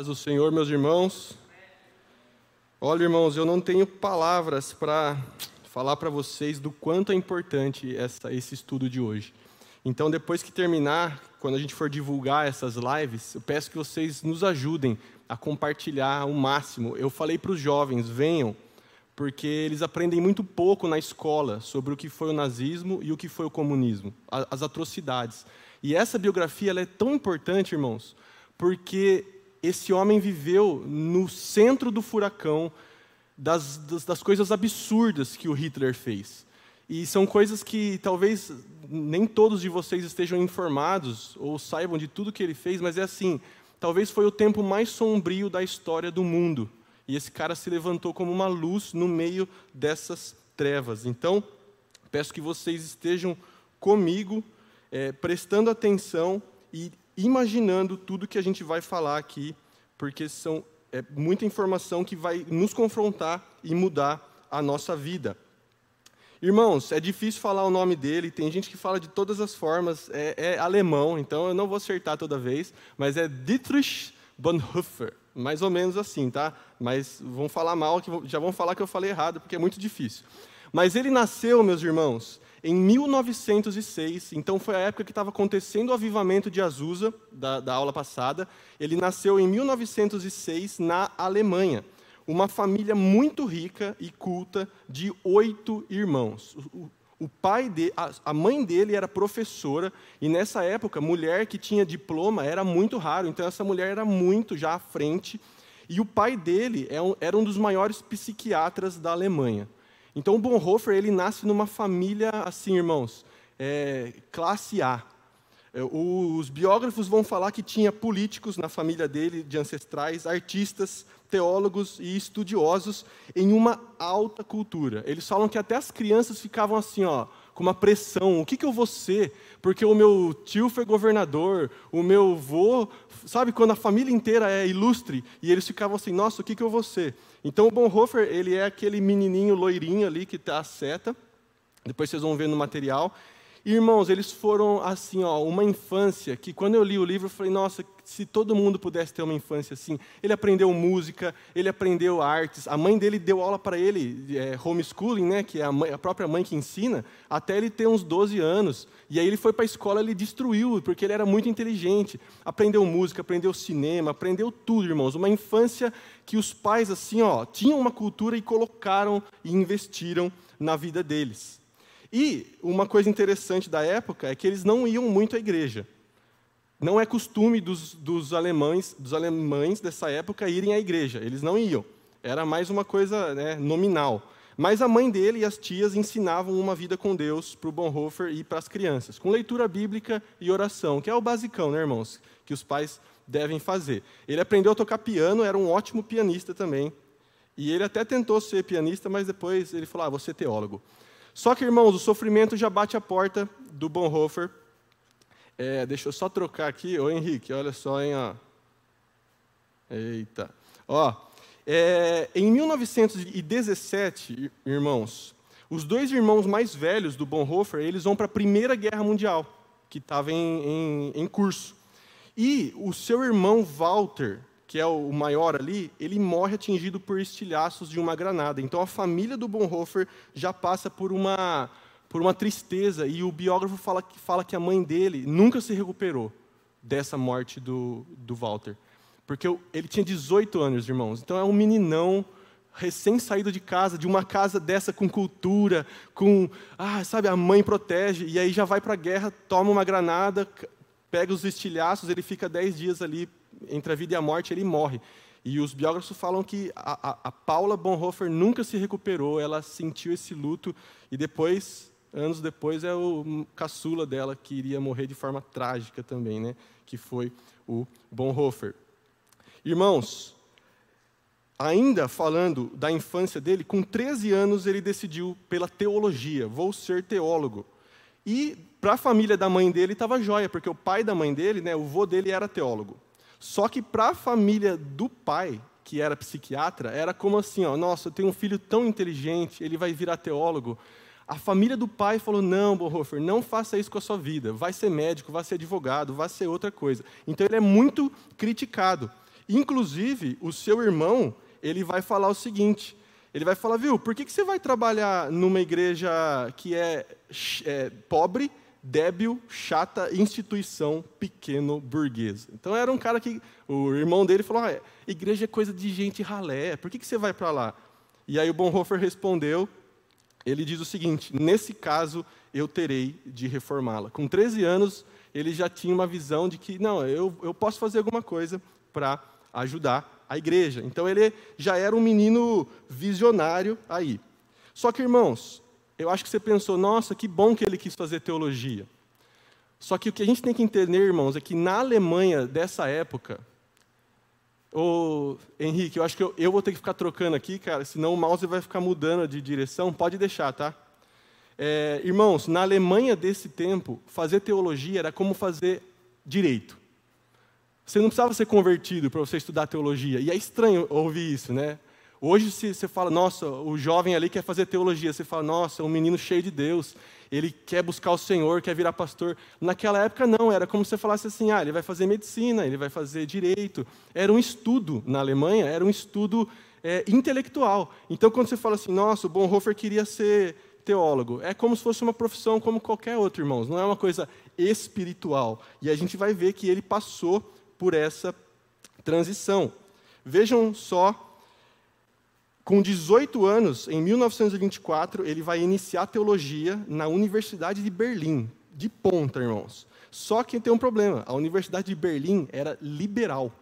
Paz do Senhor, meus irmãos. Olha, irmãos, eu não tenho palavras para falar para vocês do quanto é importante essa, esse estudo de hoje. Então, depois que terminar, quando a gente for divulgar essas lives, eu peço que vocês nos ajudem a compartilhar o máximo. Eu falei para os jovens, venham, porque eles aprendem muito pouco na escola sobre o que foi o nazismo e o que foi o comunismo, as atrocidades. E essa biografia é tão importante, irmãos, porque esse homem viveu no centro do furacão das, das, das, coisas absurdas que o Hitler fez. E são coisas que talvez nem todos de vocês estejam informados ou saibam de tudo que ele fez, mas é assim: talvez foi o tempo mais sombrio da história do mundo. E esse cara se levantou como uma luz no meio dessas trevas. Então, peço que vocês estejam comigo, é, prestando atenção e imaginando tudo que a gente vai falar aqui, porque são é, muita informação que vai nos confrontar e mudar a nossa vida. Irmãos, é difícil falar o nome dele, tem gente que fala de todas as formas, é, é alemão, então eu não vou acertar toda vez, mas é Dietrich Bonhoeffer, mais ou menos assim, tá? Mas vão falar mal, já vão falar que eu falei errado, porque é muito difícil. Mas ele nasceu, meus irmãos, em 1906, então foi a época que estava acontecendo o avivamento de Azusa, da, da aula passada. Ele nasceu em 1906 na Alemanha. Uma família muito rica e culta de oito irmãos. O, pai de, a, a mãe dele era professora e nessa época mulher que tinha diploma era muito raro. Então essa mulher era muito já à frente. E o pai dele é era um dos maiores psiquiatras da Alemanha. Então, o Bonhoeffer, ele nasce numa família assim, irmãos, é, classe A. É, os biógrafos vão falar que tinha políticos na família dele, de ancestrais, artistas, teólogos e estudiosos em uma alta cultura. Eles falam que até as crianças ficavam assim, ó, com uma pressão. O que, que eu vou ser? Porque o meu tio foi governador, o meu avô, sabe quando a família inteira é ilustre e eles ficavam assim, nossa, o que, que eu vou ser? Então o Bonhoeffer, ele é aquele menininho loirinho ali que está a seta, depois vocês vão ver no material, Irmãos, eles foram assim, ó, uma infância que quando eu li o livro eu falei, nossa, se todo mundo pudesse ter uma infância assim. Ele aprendeu música, ele aprendeu artes. A mãe dele deu aula para ele, é, homeschooling, né, que é a, mãe, a, própria mãe que ensina, até ele ter uns 12 anos. E aí ele foi para a escola, ele destruiu, porque ele era muito inteligente. Aprendeu música, aprendeu cinema, aprendeu tudo, irmãos. Uma infância que os pais assim, ó, tinham uma cultura e colocaram e investiram na vida deles. E uma coisa interessante da época é que eles não iam muito à igreja. Não é costume dos, dos alemães, dos alemães dessa época irem à igreja. Eles não iam. Era mais uma coisa né, nominal. Mas a mãe dele e as tias ensinavam uma vida com Deus para o Bonhoeffer e para as crianças, com leitura bíblica e oração, que é o basicão, né, irmãos, que os pais devem fazer. Ele aprendeu a tocar piano, era um ótimo pianista também. E ele até tentou ser pianista, mas depois ele falou: ah, vou ser teólogo. Só que, irmãos, o sofrimento já bate a porta do Bonhoeffer. É, deixa eu só trocar aqui. Ô, Henrique, olha só, hein? Ó. Eita. Ó, é, em 1917, irmãos, os dois irmãos mais velhos do Bonhoeffer, eles vão para a Primeira Guerra Mundial, que estava em, em, em curso. E o seu irmão Walter, que é o maior ali, ele morre atingido por estilhaços de uma granada. Então a família do Bonhoeffer já passa por uma, por uma tristeza, e o biógrafo fala, fala que a mãe dele nunca se recuperou dessa morte do, do Walter. Porque ele tinha 18 anos, irmãos. Então é um meninão recém-saído de casa, de uma casa dessa com cultura, com, ah, sabe, a mãe protege, e aí já vai para a guerra, toma uma granada, pega os estilhaços, ele fica 10 dias ali entre a vida e a morte, ele morre. E os biógrafos falam que a, a, a, Paula Bonhoeffer nunca se recuperou, ela sentiu esse luto e depois, anos depois, é o caçula dela que iria morrer de forma trágica também, né? que foi o Bonhoeffer. Irmãos, ainda falando da infância dele, com 13 anos ele decidiu pela teologia, vou ser teólogo. E para a família da mãe dele estava jóia, porque o pai da mãe dele, né, o vô dele era teólogo. Só que para a família do pai, que era psiquiatra, era como assim, ó, nossa, eu tenho um filho tão inteligente, ele vai virar teólogo. A família do pai falou: não, Bonhoeffer, não faça isso com a sua vida. Vai ser médico, vai ser advogado, vai ser outra coisa. Então ele é muito criticado. Inclusive, o seu irmão, ele vai falar o seguinte: ele vai falar, viu, por que, que você vai trabalhar numa igreja que é, é pobre, débil, chata, instituição pequeno burguesa? Então era um cara que, o irmão dele falou, ah, igreja é coisa de gente ralé, por que, que você vai para lá? E aí o Bonhoeffer respondeu, ele diz o seguinte: nesse caso eu terei de reformá-la. Com 13 anos, ele já tinha uma visão de que, não, eu, eu posso fazer alguma coisa para ajudar a igreja. Então ele já era um menino visionário aí. Só que, irmãos, eu acho que você pensou, nossa, que bom que ele quis fazer teologia. Só que o que a gente tem que entender, irmãos, é que na Alemanha dessa época, Ô, Henrique, eu acho que eu, eu, vou ter que ficar trocando aqui, cara, senão o mouse vai ficar mudando de direção. Pode deixar, tá? É, irmãos, na Alemanha desse tempo, fazer teologia era como fazer direito. Você não precisava ser convertido para você estudar teologia. E é estranho ouvir isso, né? Hoje, se você fala, nossa, o jovem ali quer fazer teologia, você fala, nossa, é um menino cheio de Deus, ele quer buscar o Senhor, quer virar pastor. Naquela época, não, era como se você falasse assim, ah, ele vai fazer medicina, ele vai fazer direito. Era um estudo, na Alemanha, era um estudo é, intelectual. Então, quando você fala assim, nossa, o Bonhoeffer queria ser teólogo, é como se fosse uma profissão como qualquer outra, irmãos, não é uma coisa espiritual. E a gente vai ver que ele passou por essa transição. Vejam só, com 18 anos, em 1924, ele vai iniciar teologia na Universidade de Berlim, de ponta, irmãos. Só que tem um problema: a Universidade de Berlim era liberal,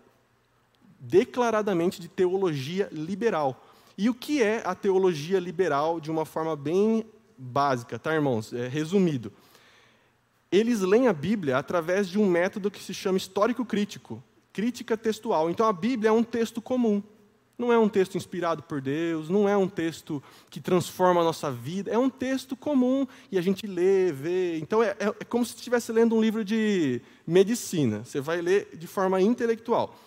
declaradamente de teologia liberal. E o que é a teologia liberal de uma forma bem básica, tá, irmãos? É, resumido eles leem a Bíblia através de um método que se chama histórico crítico, crítica textual. Então a Bíblia é um texto comum. Não é um texto inspirado por Deus, não é um texto que transforma a nossa vida, é um texto comum e a gente lê, vê. Então é, é, é como se estivesse lendo um livro de medicina, você vai ler de forma intelectual.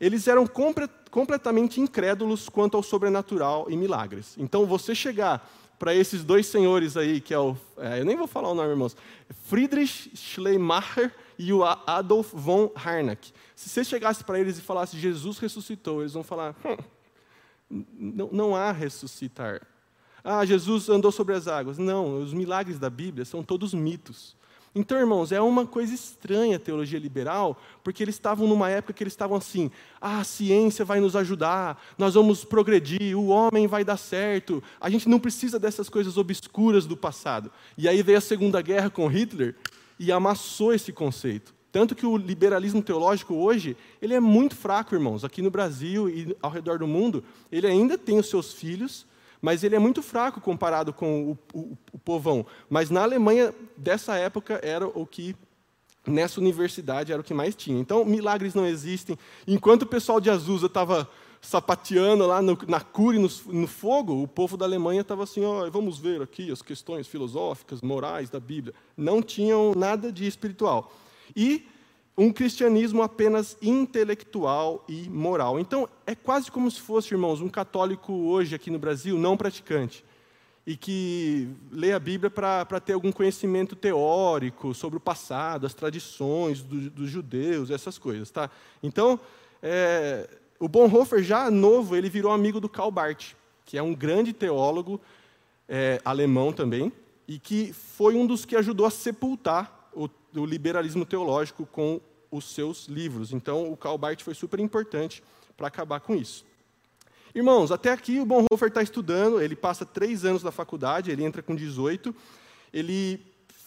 Eles eram compre completamente incrédulos quanto ao sobrenatural e milagres. Então você chegar para esses dois senhores aí, que é o. É, eu nem vou falar o nome, irmãos. Friedrich Schleiermacher e o Adolf von Harnack. Se você chegasse para eles e falasse Jesus ressuscitou, eles vão falar: hum, não, não há ressuscitar. Ah, Jesus andou sobre as águas. Não, os milagres da Bíblia são todos mitos. Então, irmãos, é uma coisa estranha a teologia liberal, porque eles estavam numa época que eles estavam assim: ah, a ciência vai nos ajudar, nós vamos progredir, o homem vai dar certo, a gente não precisa dessas coisas obscuras do passado. E aí veio a Segunda Guerra com Hitler e amassou esse conceito. Tanto que o liberalismo teológico hoje, ele é muito fraco, irmãos. Aqui no Brasil e ao redor do mundo, ele ainda tem os seus filhos, mas ele é muito fraco comparado com o, o, o povão. Mas na Alemanha dessa época era o que nessa universidade era o que mais tinha. Então, milagres não existem. Enquanto o pessoal de Azusa estava sapateando lá no, na cura e no, no, fogo, o povo da Alemanha estava assim, oh, vamos ver aqui as questões filosóficas, morais da Bíblia. Não tinham nada de espiritual. E um cristianismo apenas intelectual e moral. Então, é quase como se fosse, irmãos, um católico hoje aqui no Brasil não praticante e que lê a Bíblia para ter algum conhecimento teórico sobre o passado, as tradições do, dos judeus, essas coisas, tá? Então, é, o Bonhoeffer já novo, ele virou amigo do Karl Barth, que é um grande teólogo é, alemão também e que foi um dos que ajudou a sepultar o, o liberalismo teológico com os seus livros. Então, o Karl Barth foi super importante para acabar com isso. Irmãos, até aqui o Bonhoeffer está estudando, ele passa três anos na faculdade, ele entra com 18, ele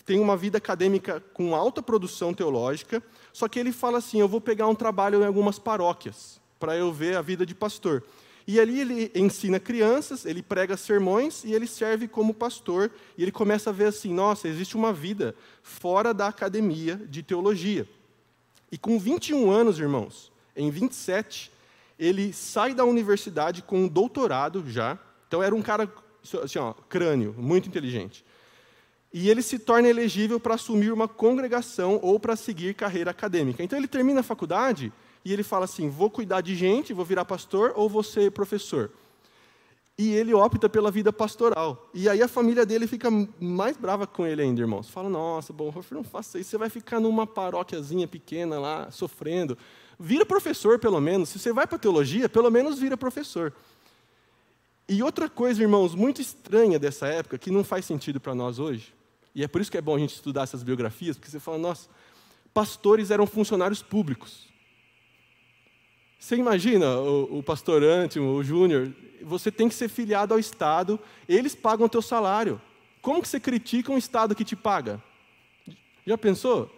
tem uma vida acadêmica com alta produção teológica, só que ele fala assim: eu vou pegar um trabalho em algumas paróquias para eu ver a vida de pastor. E ali ele ensina crianças, ele prega sermões e ele serve como pastor. E ele começa a ver assim: nossa, existe uma vida fora da academia de teologia. E com 21 anos, irmãos, em 27, ele sai da universidade com um doutorado já. Então era um cara, assim, ó, crânio, muito inteligente. E ele se torna elegível para assumir uma congregação ou para seguir carreira acadêmica. Então ele termina a faculdade e ele fala assim: vou cuidar de gente, vou virar pastor ou vou ser professor. E ele opta pela vida pastoral. E aí a família dele fica mais brava com ele ainda, irmãos. Fala: nossa, bom, não faça isso, você vai ficar numa paróquiazinha pequena lá, sofrendo. Vira professor, pelo menos. Se você vai para teologia, pelo menos vira professor. E outra coisa, irmãos, muito estranha dessa época, que não faz sentido para nós hoje, e é por isso que é bom a gente estudar essas biografias, porque você fala, nossa, pastores eram funcionários públicos. Você imagina o, o pastor Antimo, o Júnior, você tem que ser filiado ao Estado, eles pagam o teu salário. Como que você critica um Estado que te paga? Já pensou?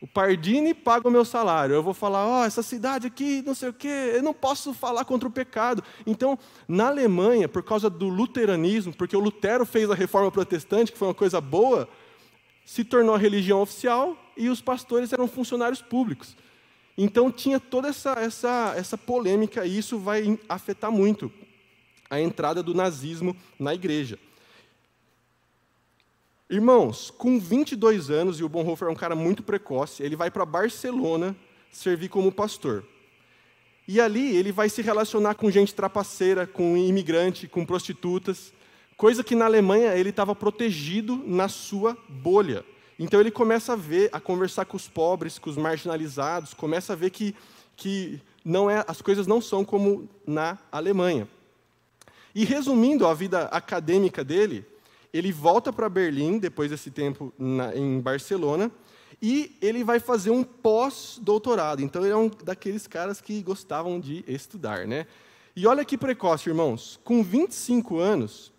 O Pardini paga o meu salário. Eu vou falar, ó, oh, essa cidade aqui, não sei o quê, eu não posso falar contra o pecado. Então, na Alemanha, por causa do luteranismo, porque o Lutero fez a reforma protestante, que foi uma coisa boa, se tornou a religião oficial e os pastores eram funcionários públicos. Então, tinha toda essa, essa, essa polêmica e isso vai afetar muito a entrada do nazismo na igreja. Irmãos, com 22 anos, e o Bonhoeffer é um cara muito precoce, ele vai para Barcelona servir como pastor. E ali ele vai se relacionar com gente trapaceira, com imigrante, com prostitutas, coisa que na Alemanha ele estava protegido na sua bolha. Então ele começa a ver, a conversar com os pobres, com os marginalizados, começa a ver que, que não é, as coisas não são como na Alemanha. E resumindo a vida acadêmica dele, ele volta para Berlim, depois desse tempo na, em Barcelona, e ele vai fazer um pós-doutorado. Então, ele é um daqueles caras que gostavam de estudar. Né? E olha que precoce, irmãos. Com 25 anos,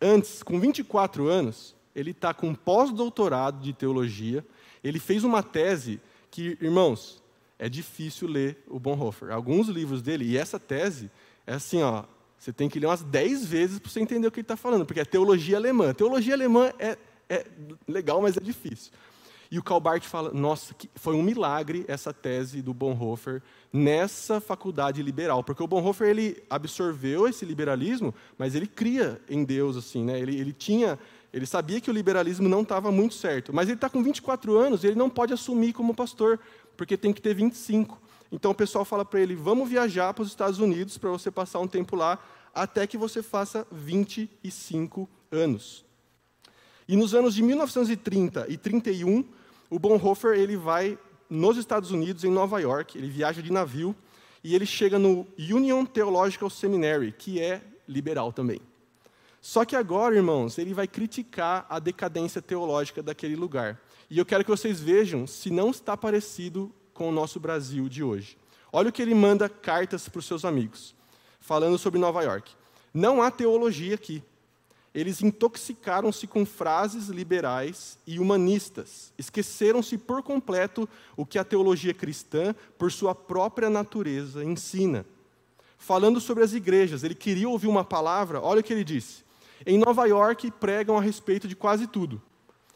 antes, com 24 anos, ele está com um pós-doutorado de teologia. Ele fez uma tese que, irmãos, é difícil ler o Bonhoeffer. Alguns livros dele, e essa tese é assim, ó, você tem que ler umas dez vezes para você entender o que ele está falando, porque é teologia alemã. Teologia alemã é, é legal, mas é difícil. E o Calbart fala: nossa, foi um milagre essa tese do Bonhoeffer nessa faculdade liberal, porque o Bonhoeffer ele absorveu esse liberalismo, mas ele cria em Deus assim, né? Ele, ele tinha, ele sabia que o liberalismo não estava muito certo, mas ele está com 24 anos e ele não pode assumir como pastor, porque tem que ter 25. Então o pessoal fala para ele: vamos viajar para os Estados Unidos para você passar um tempo lá, até que você faça 25 anos. E nos anos de 1930 e 31, o Bonhoeffer ele vai nos Estados Unidos, em Nova York, ele viaja de navio e ele chega no Union Theological Seminary, que é liberal também. Só que agora, irmãos, ele vai criticar a decadência teológica daquele lugar. E eu quero que vocês vejam se não está parecido com o nosso Brasil de hoje. Olha o que ele manda cartas para os seus amigos, falando sobre Nova York. Não há teologia aqui. Eles intoxicaram-se com frases liberais e humanistas. Esqueceram-se por completo o que a teologia cristã, por sua própria natureza, ensina. Falando sobre as igrejas, ele queria ouvir uma palavra, olha o que ele disse. Em Nova York, pregam a respeito de quase tudo.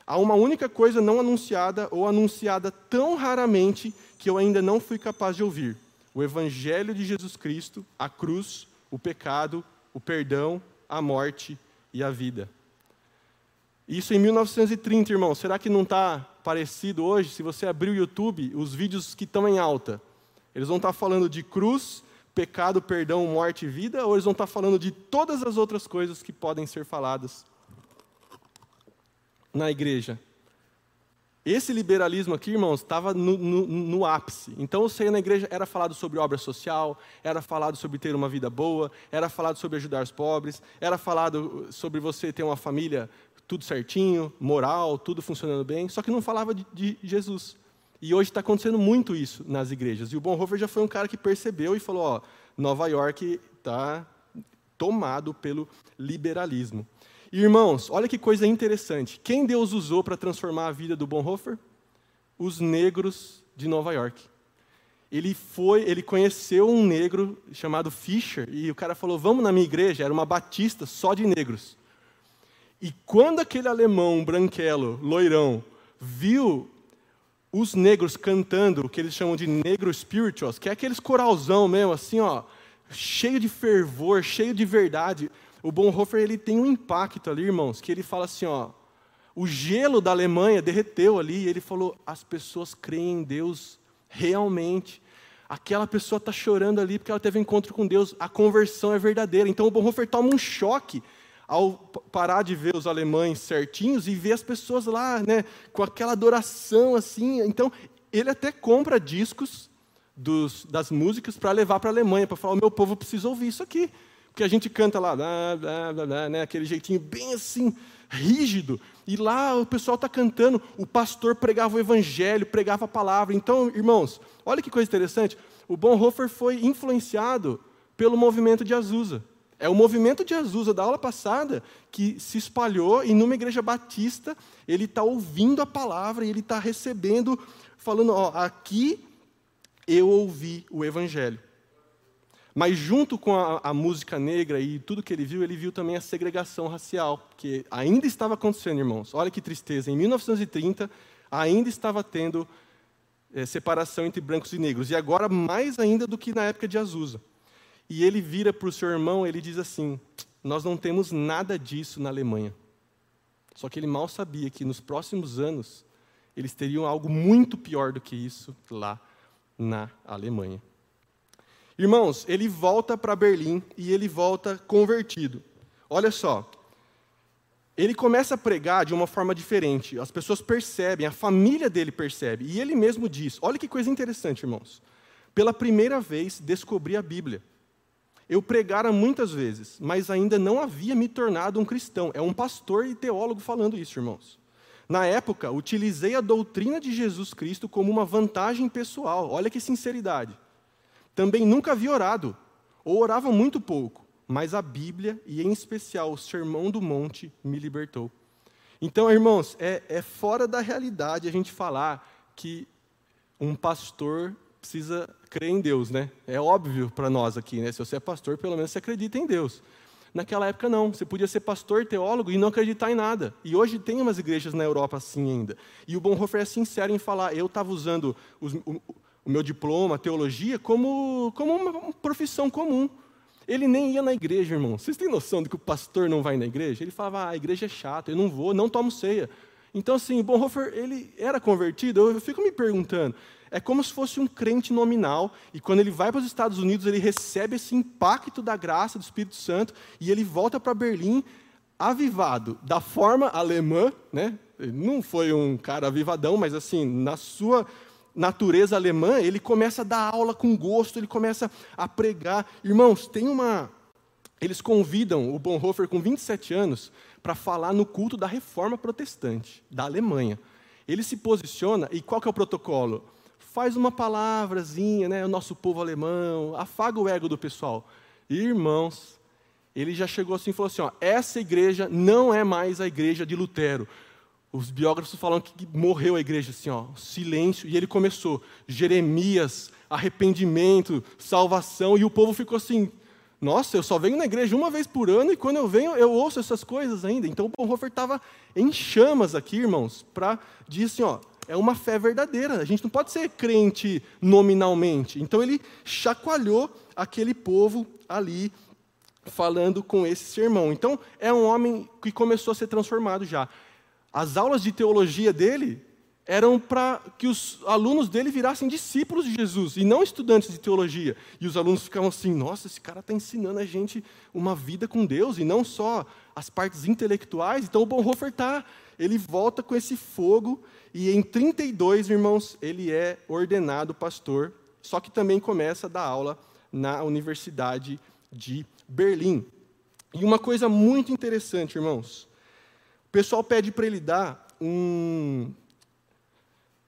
Há uma única coisa não anunciada ou anunciada tão raramente que eu ainda não fui capaz de ouvir: o Evangelho de Jesus Cristo, a cruz, o pecado, o perdão, a morte e a vida. Isso em 1930, irmão. Será que não está parecido hoje? Se você abrir o YouTube, os vídeos que estão em alta, eles vão estar tá falando de cruz, pecado, perdão, morte e vida, ou eles vão estar falando de todas as outras coisas que podem ser faladas na igreja? Esse liberalismo aqui, irmãos, estava no, no, no, ápice. Então, você ia na igreja, era falado sobre obra social, era falado sobre ter uma vida boa, era falado sobre ajudar os pobres, era falado sobre você ter uma família tudo certinho, moral, tudo funcionando bem, só que não falava de, de Jesus. E hoje está acontecendo muito isso nas igrejas. E o Bonhoeffer já foi um cara que percebeu e falou: ó, Nova York está tomado pelo liberalismo. Irmãos, olha que coisa interessante. Quem Deus usou para transformar a vida do Bonhoeffer? Os negros de Nova York. Ele foi, ele conheceu um negro chamado Fisher e o cara falou: "Vamos na minha igreja". Era uma batista só de negros. E quando aquele alemão branquelo, loirão, viu os negros cantando o que eles chamam de negro spirituals, que é aqueles coralzão mesmo, assim, ó, cheio de fervor, cheio de verdade. O Bonhoeffer ele tem um impacto ali, irmãos, que ele fala assim, ó, o gelo da Alemanha derreteu ali, e ele falou: as pessoas creem em Deus realmente. Aquela pessoa está chorando ali porque ela teve um encontro com Deus, a conversão é verdadeira. Então o Bonhoeffer toma um choque ao parar de ver os alemães certinhos e ver as pessoas lá, né, com aquela adoração assim. Então ele até compra discos dos, das músicas para levar para a Alemanha, para falar: o meu povo precisa ouvir isso aqui. Porque a gente canta lá, blá, blá, blá, blá, né, aquele jeitinho bem assim, rígido. E lá o pessoal está cantando, o pastor pregava o evangelho, pregava a palavra. Então, irmãos, olha que coisa interessante. O Bonhoeffer foi influenciado pelo movimento de Azusa. É o movimento de Azusa da aula passada que se espalhou e numa igreja batista ele está ouvindo a palavra e ele está recebendo, falando: ó, aqui eu ouvi o evangelho. Mas junto com a, a, música negra e tudo que ele viu, ele viu também a segregação racial, que ainda estava acontecendo, irmãos. Olha que tristeza. Em 1930 ainda estava tendo é, separação entre brancos e negros e agora mais ainda do que na época de Azusa. E ele vira para o seu irmão, ele diz assim: Nós não temos nada disso na Alemanha. Só que ele mal sabia que nos próximos anos eles teriam algo muito pior do que isso lá na Alemanha. Irmãos, ele volta para Berlim e ele volta convertido. Olha só, ele começa a pregar de uma forma diferente. As pessoas percebem, a família dele percebe. E ele mesmo diz: olha que coisa interessante, irmãos. Pela primeira vez descobri a Bíblia. Eu pregara muitas vezes, mas ainda não havia me tornado um cristão. É um pastor e teólogo falando isso, irmãos. Na época, utilizei a doutrina de Jesus Cristo como uma vantagem pessoal. Olha que sinceridade. Também nunca havia orado, ou orava muito pouco, mas a Bíblia, e em especial o Sermão do Monte, me libertou. Então, irmãos, é, é fora da realidade a gente falar que um pastor precisa crer em Deus, né? É óbvio para nós aqui, né? Se você é pastor, pelo menos você acredita em Deus. Naquela época não, você podia ser pastor, teólogo e não acreditar em nada. E hoje tem umas igrejas na Europa assim ainda. E o Bonhoeffer é sincero em falar, eu estava usando os, o, o, meu diploma, teologia, como, como uma profissão comum. Ele nem ia na igreja, irmão. Vocês têm noção de que o pastor não vai na igreja? Ele falava, ah, a igreja é chata, eu não vou, não tomo ceia. Então, assim, Bonhoeffer, ele era convertido, eu fico me perguntando, é como se fosse um crente nominal, e quando ele vai para os Estados Unidos, ele recebe esse impacto da graça do Espírito Santo, e ele volta para Berlim avivado, da forma alemã, né? Não foi um cara avivadão, mas assim, na sua natureza alemã, ele começa a dar aula com gosto, ele começa a pregar. Irmãos, tem uma. Eles convidam o Bonhoeffer com 27 anos para falar no culto da reforma protestante da Alemanha. Ele se posiciona, e qual que é o protocolo? Faz uma palavrazinha, né, o nosso povo alemão, afaga o ego do pessoal. Irmãos, ele já chegou assim e falou assim: ó, essa igreja não é mais a igreja de Lutero. Os biógrafos falam que morreu a igreja, assim, ó, silêncio, e ele começou, Jeremias, arrependimento, salvação, e o povo ficou assim, nossa, eu só venho na igreja uma vez por ano, e quando eu venho, eu ouço essas coisas ainda. Então o Bonhoeffer estava em chamas aqui, irmãos, para dizer assim, ó, é uma fé verdadeira. A gente não pode ser crente nominalmente. Então ele chacoalhou aquele povo ali falando com esse sermão. Então é um homem que começou a ser transformado já. As aulas de teologia dele eram para que os alunos dele virassem discípulos de Jesus e não estudantes de teologia. E os alunos ficavam assim: nossa, esse cara está ensinando a gente uma vida com Deus e não só as partes intelectuais. Então o Bonhoeffer está, ele volta com esse fogo e em 32, irmãos, ele é ordenado pastor, só que também começa a dar aula na Universidade de Berlim. E uma coisa muito interessante, irmãos, o pessoal pede para ele dar um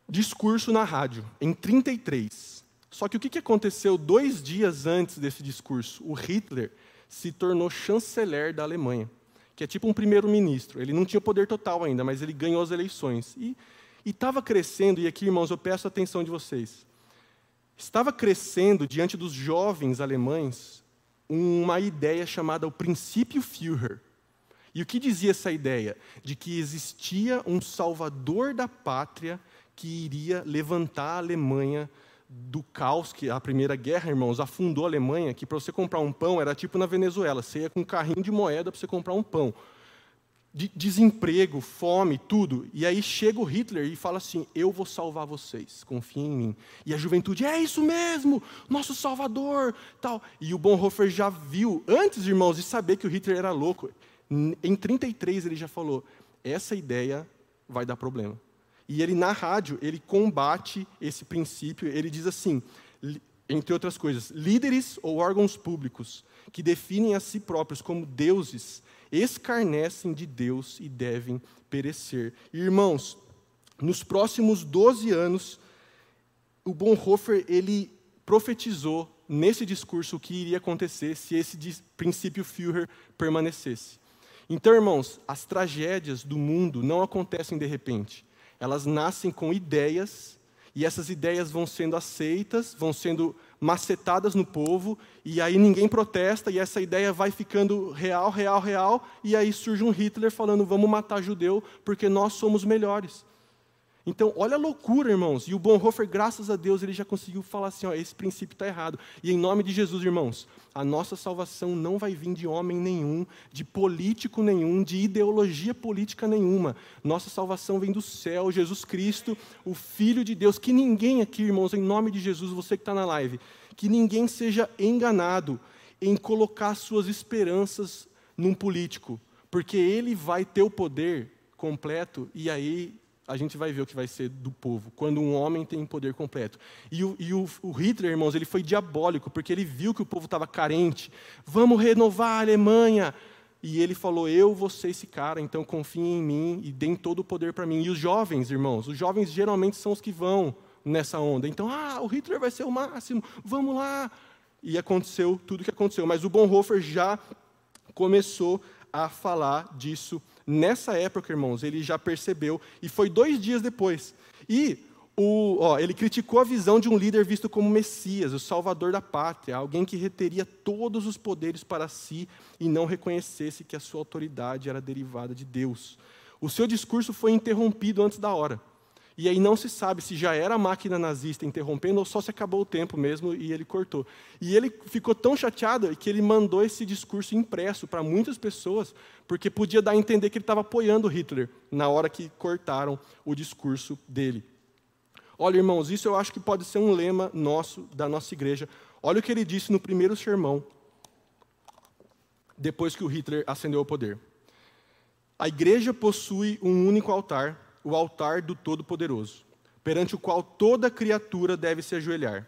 discurso na rádio, em 33. Só que o que aconteceu dois dias antes desse discurso? O Hitler se tornou chanceler da Alemanha, que é tipo um primeiro-ministro. Ele não tinha poder total ainda, mas ele ganhou as eleições. E estava crescendo, e aqui, irmãos, eu peço a atenção de vocês. Estava crescendo diante dos jovens alemães uma ideia chamada o princípio Führer. E o que dizia essa ideia? De que existia um salvador da pátria que iria levantar a Alemanha do caos que a Primeira Guerra, irmãos, afundou a Alemanha, que para você comprar um pão era tipo na Venezuela, você ia com um carrinho de moeda para você comprar um pão de desemprego, fome, tudo. E aí chega o Hitler e fala assim: Eu vou salvar vocês, confiem em mim. E a juventude, é isso mesmo, nosso salvador. tal. E o Bonhoeffer já viu, antes, irmãos, de saber que o Hitler era louco, em 33 ele já falou: Essa ideia vai dar problema. E ele, na rádio, ele combate esse princípio. Ele diz assim, entre outras coisas, líderes ou órgãos públicos que definem a si próprios como deuses escarnecem de Deus e devem perecer. Irmãos, nos próximos 12 anos, o Bonhoeffer ele profetizou nesse discurso o que iria acontecer se esse princípio Führer permanecesse. Então, irmãos, as tragédias do mundo não acontecem de repente. Elas nascem com ideias e essas ideias vão sendo aceitas, vão sendo macetadas no povo, e aí ninguém protesta, e essa ideia vai ficando real, real, real, e aí surge um Hitler falando: vamos matar judeu porque nós somos melhores. Então, olha a loucura, irmãos. E o Bonhoeffer, graças a Deus, ele já conseguiu falar assim: ó, esse princípio está errado. E em nome de Jesus, irmãos, a nossa salvação não vai vir de homem nenhum, de político nenhum, de ideologia política nenhuma. Nossa salvação vem do céu, Jesus Cristo, o Filho de Deus. Que ninguém aqui, irmãos, em nome de Jesus, você que está na live, que ninguém seja enganado em colocar suas esperanças num político, porque ele vai ter o poder completo e aí a gente vai ver o que vai ser do povo, quando um homem tem poder completo. E o, e o, o Hitler, irmãos, ele foi diabólico, porque ele viu que o povo estava carente. Vamos renovar a Alemanha. E ele falou: Eu vou ser esse cara, então confiem em mim e deem todo o poder para mim. E os jovens, irmãos, os jovens geralmente são os que vão nessa onda. Então, ah, o Hitler vai ser o máximo, vamos lá. E aconteceu tudo o que aconteceu. Mas o Bonhoeffer já começou a falar disso Nessa época, irmãos, ele já percebeu, e foi dois dias depois. E o, ó, ele criticou a visão de um líder visto como Messias, o salvador da pátria, alguém que reteria todos os poderes para si e não reconhecesse que a sua autoridade era derivada de Deus. O seu discurso foi interrompido antes da hora. E aí não se sabe se já era a máquina nazista interrompendo ou só se acabou o tempo mesmo e ele cortou. E ele ficou tão chateado que ele mandou esse discurso impresso para muitas pessoas, porque podia dar a entender que ele estava apoiando Hitler na hora que cortaram o discurso dele. Olha, irmãos, isso eu acho que pode ser um lema nosso, da nossa igreja. Olha o que ele disse no primeiro sermão, depois que o Hitler ascendeu ao poder. A igreja possui um único altar o altar do Todo-Poderoso, perante o qual toda criatura deve se ajoelhar.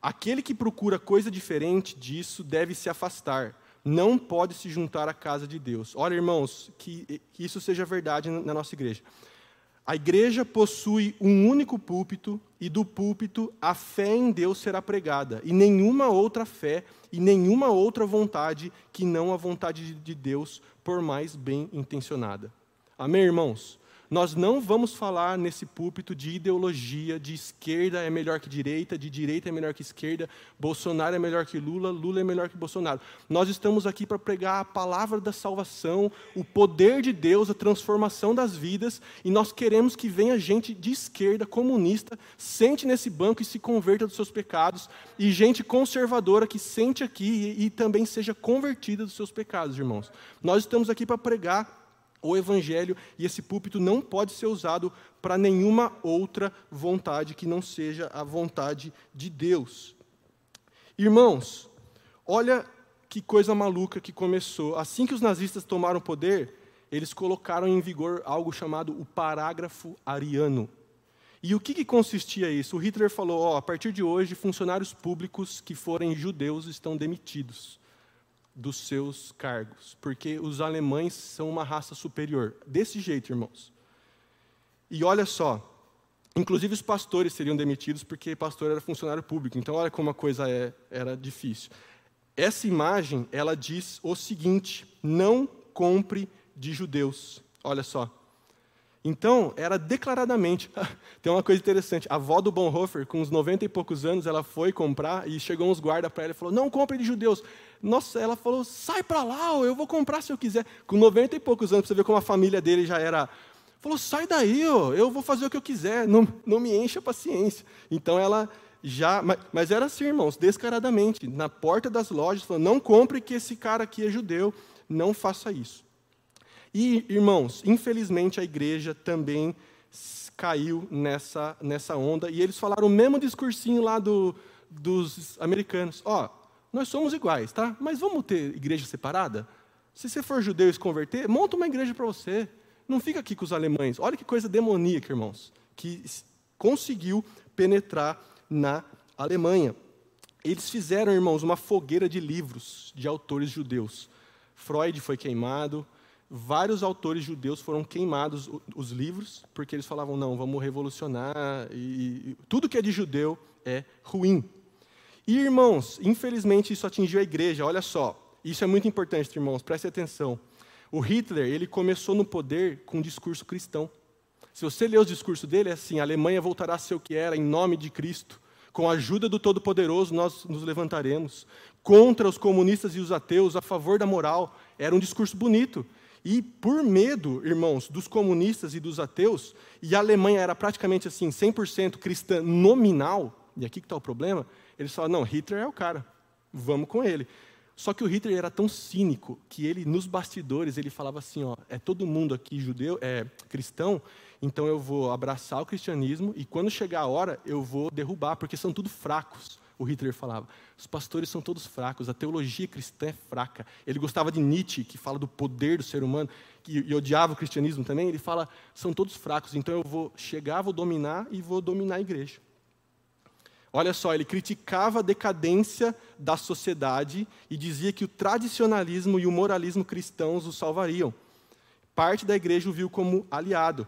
Aquele que procura coisa diferente disso deve se afastar, não pode se juntar à casa de Deus. Olha, irmãos, que, que isso seja verdade na nossa igreja. A igreja possui um único púlpito, e do púlpito a fé em Deus será pregada, e nenhuma outra fé e nenhuma outra vontade que não a vontade de Deus, por mais bem intencionada. Amém, irmãos? Nós não vamos falar nesse púlpito de ideologia, de esquerda é melhor que direita, de direita é melhor que esquerda, Bolsonaro é melhor que Lula, Lula é melhor que Bolsonaro. Nós estamos aqui para pregar a palavra da salvação, o poder de Deus, a transformação das vidas, e nós queremos que venha gente de esquerda, comunista, sente nesse banco e se converta dos seus pecados, e gente conservadora que sente aqui e, e também seja convertida dos seus pecados, irmãos. Nós estamos aqui para pregar o Evangelho, e esse púlpito não pode ser usado para nenhuma outra vontade que não seja a vontade de Deus. Irmãos, olha que coisa maluca que começou. Assim que os nazistas tomaram poder, eles colocaram em vigor algo chamado o parágrafo ariano. E o que, que consistia isso? O Hitler falou: ó, a partir de hoje, funcionários públicos que forem judeus estão demitidos dos seus cargos, porque os alemães são uma raça superior. Desse jeito, irmãos. E olha só, inclusive os pastores seriam demitidos porque pastor era funcionário público. Então olha como a coisa é, era difícil. Essa imagem, ela diz o seguinte: não compre de judeus. Olha só. Então, era declaradamente. Tem uma coisa interessante. A avó do Bonhoeffer, com uns 90 e poucos anos, ela foi comprar e chegou uns guardas para ela e falou: Não compre de judeus. Nossa, ela falou: Sai para lá, eu vou comprar se eu quiser. Com 90 e poucos anos, você ver como a família dele já era. Falou: Sai daí, eu vou fazer o que eu quiser, não, não me encha a paciência. Então ela já. Mas, mas era assim, irmãos, descaradamente. Na porta das lojas, falou: Não compre que esse cara aqui é judeu, não faça isso. E, irmãos, infelizmente a igreja também caiu nessa, nessa onda, e eles falaram o mesmo discursinho lá do, dos americanos. Ó, nós somos iguais, tá? Mas vamos ter igreja separada? Se você for judeu e se converter, monta uma igreja para você. Não fica aqui com os alemães. Olha que coisa demoníaca, irmãos, que conseguiu penetrar na Alemanha. Eles fizeram, irmãos, uma fogueira de livros de autores judeus. Freud foi queimado, vários autores judeus foram queimados os livros, porque eles falavam, não, vamos revolucionar, e, e tudo que é de judeu é ruim. E, irmãos, infelizmente isso atingiu a igreja, olha só, isso é muito importante, irmãos, preste atenção. O Hitler, ele começou no poder com um discurso cristão. Se você ler os discursos dele, é assim: a Alemanha voltará a ser o que era, em nome de Cristo. Com a ajuda do Todo-Poderoso, nós nos levantaremos. Contra os comunistas e os ateus, a favor da moral. Era um discurso bonito. E por medo, irmãos, dos comunistas e dos ateus, e a Alemanha era praticamente assim, 100% cristã nominal, e aqui que está o problema, eles falaram, não, Hitler é o cara, vamos com ele. Só que o Hitler era tão cínico que ele, nos bastidores, ele falava assim, ó, é todo mundo aqui judeu, é cristão, então eu vou abraçar o cristianismo e quando chegar a hora eu vou derrubar, porque são tudo fracos. O Hitler falava, os pastores são todos fracos, a teologia cristã é fraca. Ele gostava de Nietzsche, que fala do poder do ser humano, que, e odiava o cristianismo também. Ele fala, são todos fracos, então eu vou chegar, vou dominar e vou dominar a igreja. Olha só, ele criticava a decadência da sociedade e dizia que o tradicionalismo e o moralismo cristãos o salvariam. Parte da igreja o viu como aliado.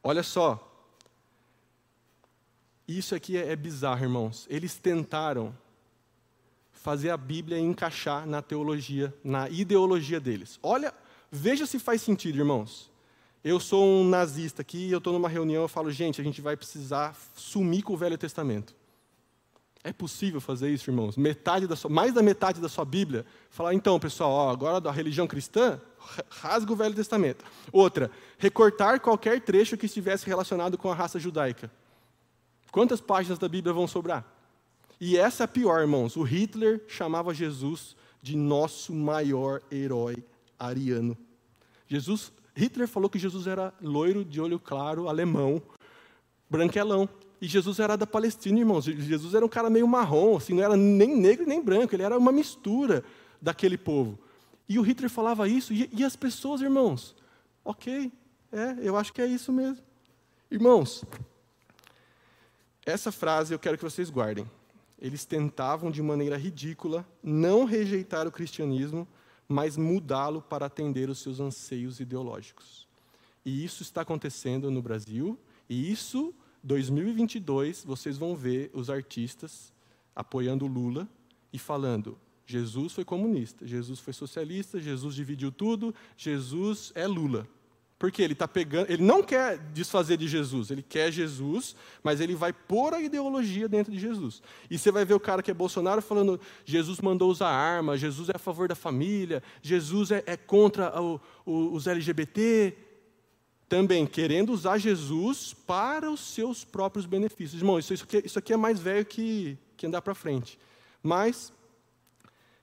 Olha só. Isso aqui é, é bizarro, irmãos. Eles tentaram fazer a Bíblia encaixar na teologia, na ideologia deles. Olha, veja se faz sentido, irmãos. Eu sou um nazista aqui, eu estou numa reunião, eu falo, gente, a gente vai precisar sumir com o Velho Testamento. É possível fazer isso, irmãos? Metade da sua, mais da metade da sua Bíblia, falar, então, pessoal, ó, agora da religião cristã, rasga o Velho Testamento. Outra, recortar qualquer trecho que estivesse relacionado com a raça judaica. Quantas páginas da Bíblia vão sobrar? E essa é a pior, irmãos. O Hitler chamava Jesus de nosso maior herói ariano. Jesus Hitler falou que Jesus era loiro, de olho claro, alemão, branquelão. E Jesus era da Palestina, irmãos. Jesus era um cara meio marrom, assim, não era nem negro nem branco, ele era uma mistura daquele povo. E o Hitler falava isso, e, e as pessoas, irmãos, ok, é, eu acho que é isso mesmo. Irmãos, essa frase eu quero que vocês guardem. Eles tentavam de maneira ridícula não rejeitar o cristianismo, mas mudá-lo para atender os seus anseios ideológicos. E isso está acontecendo no Brasil, e isso, 2022, vocês vão ver os artistas apoiando Lula e falando: Jesus foi comunista, Jesus foi socialista, Jesus dividiu tudo, Jesus é Lula. Porque ele está pegando, ele não quer desfazer de Jesus, ele quer Jesus, mas ele vai pôr a ideologia dentro de Jesus. E você vai ver o cara que é Bolsonaro falando: Jesus mandou usar arma, Jesus é a favor da família, Jesus é, é contra o, o, os LGBT. Também querendo usar Jesus para os seus próprios benefícios. Irmão, isso, isso, aqui, isso aqui é mais velho que, que andar para frente. Mas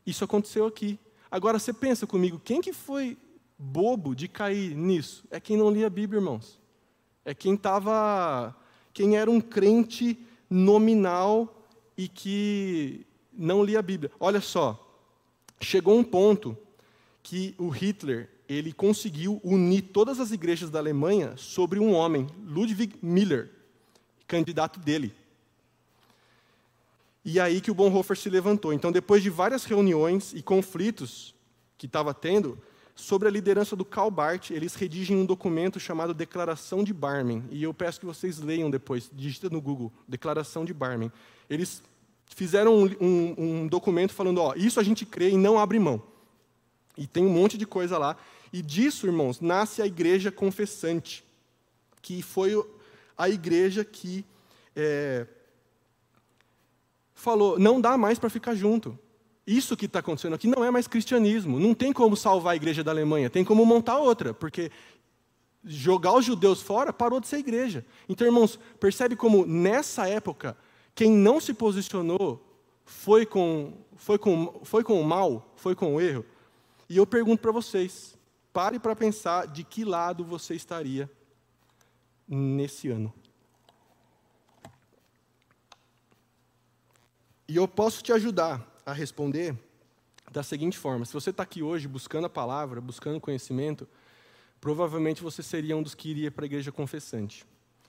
isso aconteceu aqui. Agora você pensa comigo, quem que foi bobo de cair nisso é quem não lia a Bíblia, irmãos. É quem estava. Quem era um crente nominal e que não lia a Bíblia. Olha só, chegou um ponto que o Hitler ele conseguiu unir todas as igrejas da Alemanha sobre um homem, Ludwig Miller, candidato dele. E aí que o Bonhoeffer se levantou. Então, depois de várias reuniões e conflitos que estava tendo, sobre a liderança do Karl Barth, eles redigem um documento chamado Declaração de Barmen. E eu peço que vocês leiam depois, digita no Google, Declaração de Barmen. Eles fizeram um, um, um documento falando, ó, isso a gente crê e não abre mão. E tem um monte de coisa lá. E disso, irmãos, nasce a igreja confessante, que foi a igreja que é, falou, não dá mais para ficar junto. Isso que está acontecendo aqui não é mais cristianismo. Não tem como salvar a igreja da Alemanha, tem como montar outra, porque jogar os judeus fora parou de ser igreja. Então, irmãos, percebe como nessa época, quem não se posicionou foi com, foi com, foi com o mal, foi com o erro. E eu pergunto para vocês, pare para pensar de que lado você estaria nesse ano. E eu posso te ajudar a responder da seguinte forma: se você está aqui hoje buscando a palavra, buscando conhecimento, provavelmente você seria um dos que iria para a igreja confessante.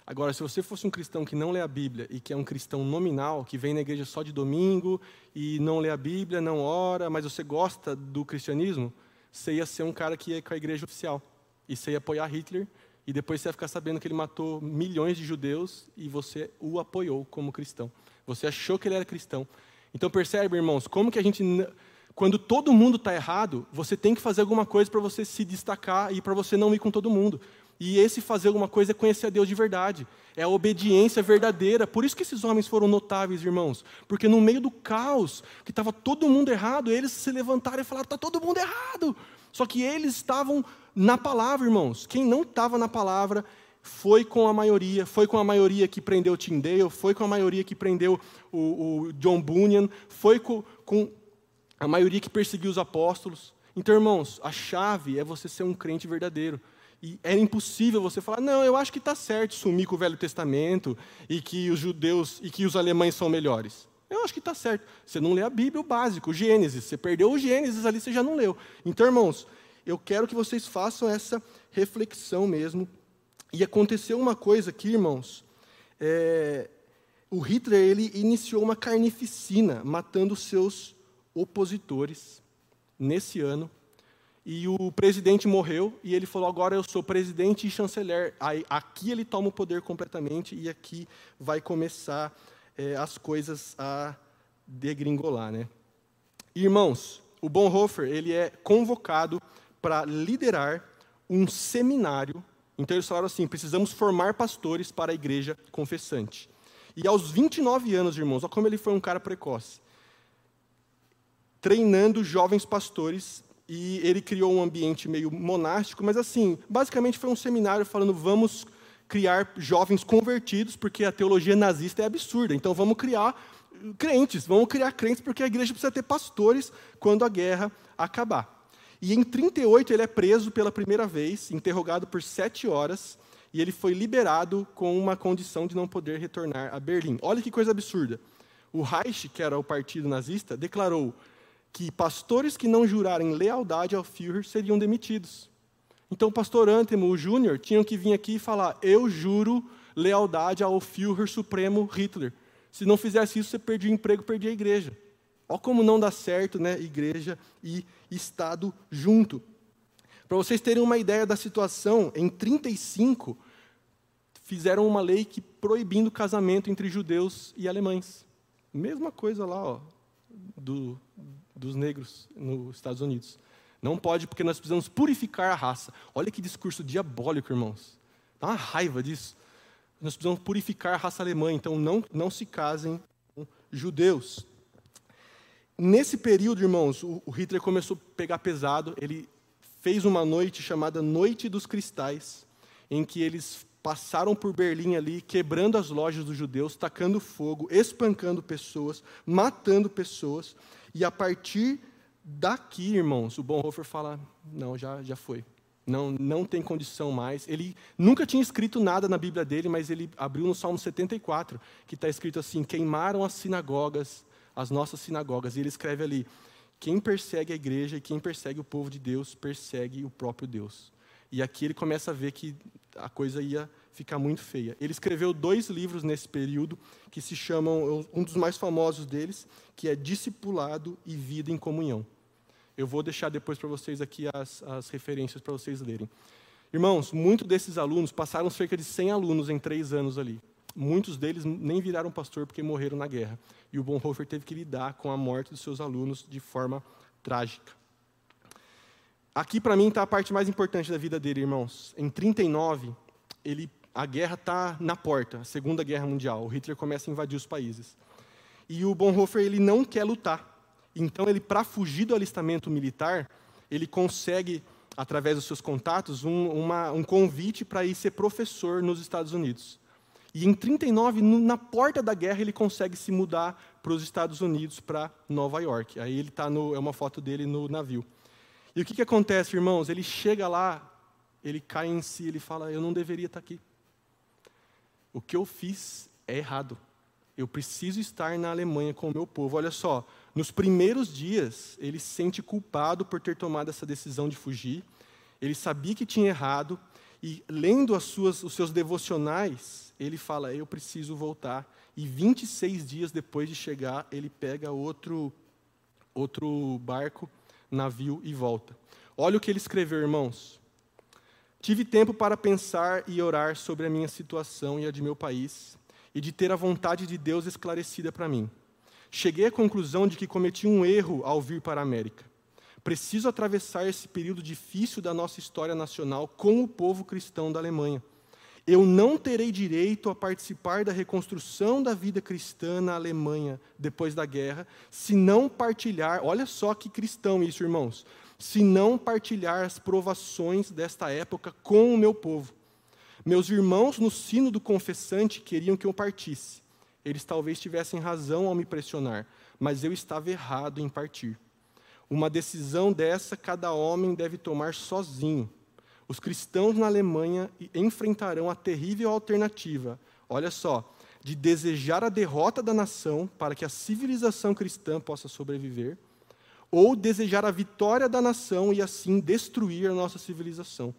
Agora, se você fosse um cristão que não lê a Bíblia e que é um cristão nominal, que vem na igreja só de domingo e não lê a Bíblia, não ora, mas você gosta do cristianismo, você ia ser um cara que ia com a igreja oficial. E você ia apoiar Hitler, e depois você ia ficar sabendo que ele matou milhões de judeus e você o apoiou como cristão. Você achou que ele era cristão. Então percebe, irmãos, como que a gente quando todo mundo está errado, você tem que fazer alguma coisa para você se destacar e para você não ir com todo mundo. E esse fazer alguma coisa é conhecer a Deus de verdade. É a obediência verdadeira. Por isso que esses homens foram notáveis, irmãos. Porque no meio do caos, que estava todo mundo errado, eles se levantaram e falaram: está todo mundo errado. Só que eles estavam na palavra, irmãos. Quem não estava na palavra foi com a maioria, foi com a maioria que prendeu Tyndale, foi com a maioria que prendeu o, o John Bunyan, foi com, com a maioria que perseguiu os apóstolos. Então, irmãos, a chave é você ser um crente verdadeiro. E é impossível você falar, não, eu acho que está certo sumir com o Velho Testamento e que os judeus e que os alemães são melhores. Eu acho que está certo. Você não lê a Bíblia, o básico, o Gênesis. Você perdeu o Gênesis ali, você já não leu. Então, irmãos, eu quero que vocês façam essa reflexão mesmo. E aconteceu uma coisa aqui, irmãos. É, o Hitler ele iniciou uma carnificina, matando seus opositores nesse ano. E o presidente morreu e ele falou: agora eu sou presidente e chanceler. Aí, aqui ele toma o poder completamente e aqui vai começar é, as coisas a degringolar, né? Irmãos, o Bonhoeffer ele é convocado para liderar um seminário. Então eles falaram assim: precisamos formar pastores para a igreja confessante. E aos 29 anos, irmãos, olha como ele foi um cara precoce treinando jovens pastores e ele criou um ambiente meio monástico, mas assim, basicamente foi um seminário falando vamos criar jovens convertidos, porque a teologia nazista é absurda. Então vamos criar crentes, vamos criar crentes porque a igreja precisa ter pastores quando a guerra acabar. E em 38 ele é preso pela primeira vez, interrogado por sete horas, e ele foi liberado com uma condição de não poder retornar a Berlim. Olha que coisa absurda. O Reich, que era o partido nazista, declarou: que pastores que não jurarem lealdade ao Führer seriam demitidos. Então o pastor Antemo, o Júnior, tinham que vir aqui e falar: Eu juro lealdade ao Führer Supremo Hitler. Se não fizesse isso, você perdia o emprego, perdia a igreja. Olha como não dá certo, né? Igreja e Estado junto. Para vocês terem uma ideia da situação, em 35 fizeram uma lei que proibindo casamento entre judeus e alemães. Mesma coisa lá, ó, do, dos negros nos Estados Unidos. Não pode, porque nós precisamos purificar a raça. Olha que discurso diabólico, irmãos. Dá uma raiva disso. Nós precisamos purificar a raça alemã, então não, não se casem com judeus. Nesse período, irmãos, o, Hitler começou a pegar pesado. Ele fez uma noite chamada Noite dos Cristais, em que eles passaram por Berlim ali, quebrando as lojas dos judeus, tacando fogo, espancando pessoas, matando pessoas. E a partir daqui, irmãos, o Bonhoeffer fala: não, já, já foi. Não, não tem condição mais. Ele nunca tinha escrito nada na Bíblia dele, mas ele abriu no Salmo 74, que está escrito assim: queimaram as sinagogas, as nossas sinagogas. E ele escreve ali: quem persegue a igreja e quem persegue o povo de Deus, persegue o próprio Deus. E aqui ele começa a ver que a coisa ia ficar muito feia. Ele escreveu dois livros nesse período que se chamam, um dos mais famosos deles, que é Discipulado e Vida em Comunhão. Eu vou deixar depois para vocês aqui as, as referências para vocês lerem. Irmãos, muitos desses alunos passaram cerca de 100 alunos em três anos ali. Muitos deles nem viraram pastor porque morreram na guerra. E o Bonhoeffer teve que lidar com a morte dos seus alunos de forma trágica. Aqui, para mim, está a parte mais importante da vida dele, irmãos. Em 39, ele, a guerra está na porta, a Segunda Guerra Mundial. O Hitler começa a invadir os países. E o Bonhoeffer ele não quer lutar. Então, ele, para fugir do alistamento militar, ele consegue, através dos seus contatos, um, uma, um convite para ir ser professor nos Estados Unidos. E em 39, na porta da guerra, ele consegue se mudar para os Estados Unidos, para Nova York. Aí ele está no, é uma foto dele no navio. E o que, que acontece, irmãos? Ele chega lá, ele cai em si, ele fala: Eu não deveria estar aqui. O que eu fiz é errado. Eu preciso estar na Alemanha com o meu povo. Olha só, nos primeiros dias, ele se sente culpado por ter tomado essa decisão de fugir. Ele sabia que tinha errado, e lendo as suas, os seus devocionais, ele fala: Eu preciso voltar. E 26 dias depois de chegar, ele pega outro, outro barco, navio e volta. Olha o que ele escreveu, irmãos. Tive tempo para pensar e orar sobre a minha situação e a de meu país, e de ter a vontade de Deus esclarecida para mim. Cheguei à conclusão de que cometi um erro ao vir para a América. Preciso atravessar esse período difícil da nossa história nacional com o povo cristão da Alemanha. Eu não terei direito a participar da reconstrução da vida cristã na Alemanha depois da guerra, se não partilhar, olha só que cristão isso, irmãos, se não partilhar as provações desta época com o meu povo. Meus irmãos no sino do confessante queriam que eu partisse. Eles talvez tivessem razão ao me pressionar, mas eu estava errado em partir. Uma decisão dessa cada homem deve tomar sozinho. Os cristãos na Alemanha enfrentarão a terrível alternativa, olha só, de desejar a derrota da nação para que a civilização cristã possa sobreviver, ou desejar a vitória da nação e assim destruir a nossa civilização.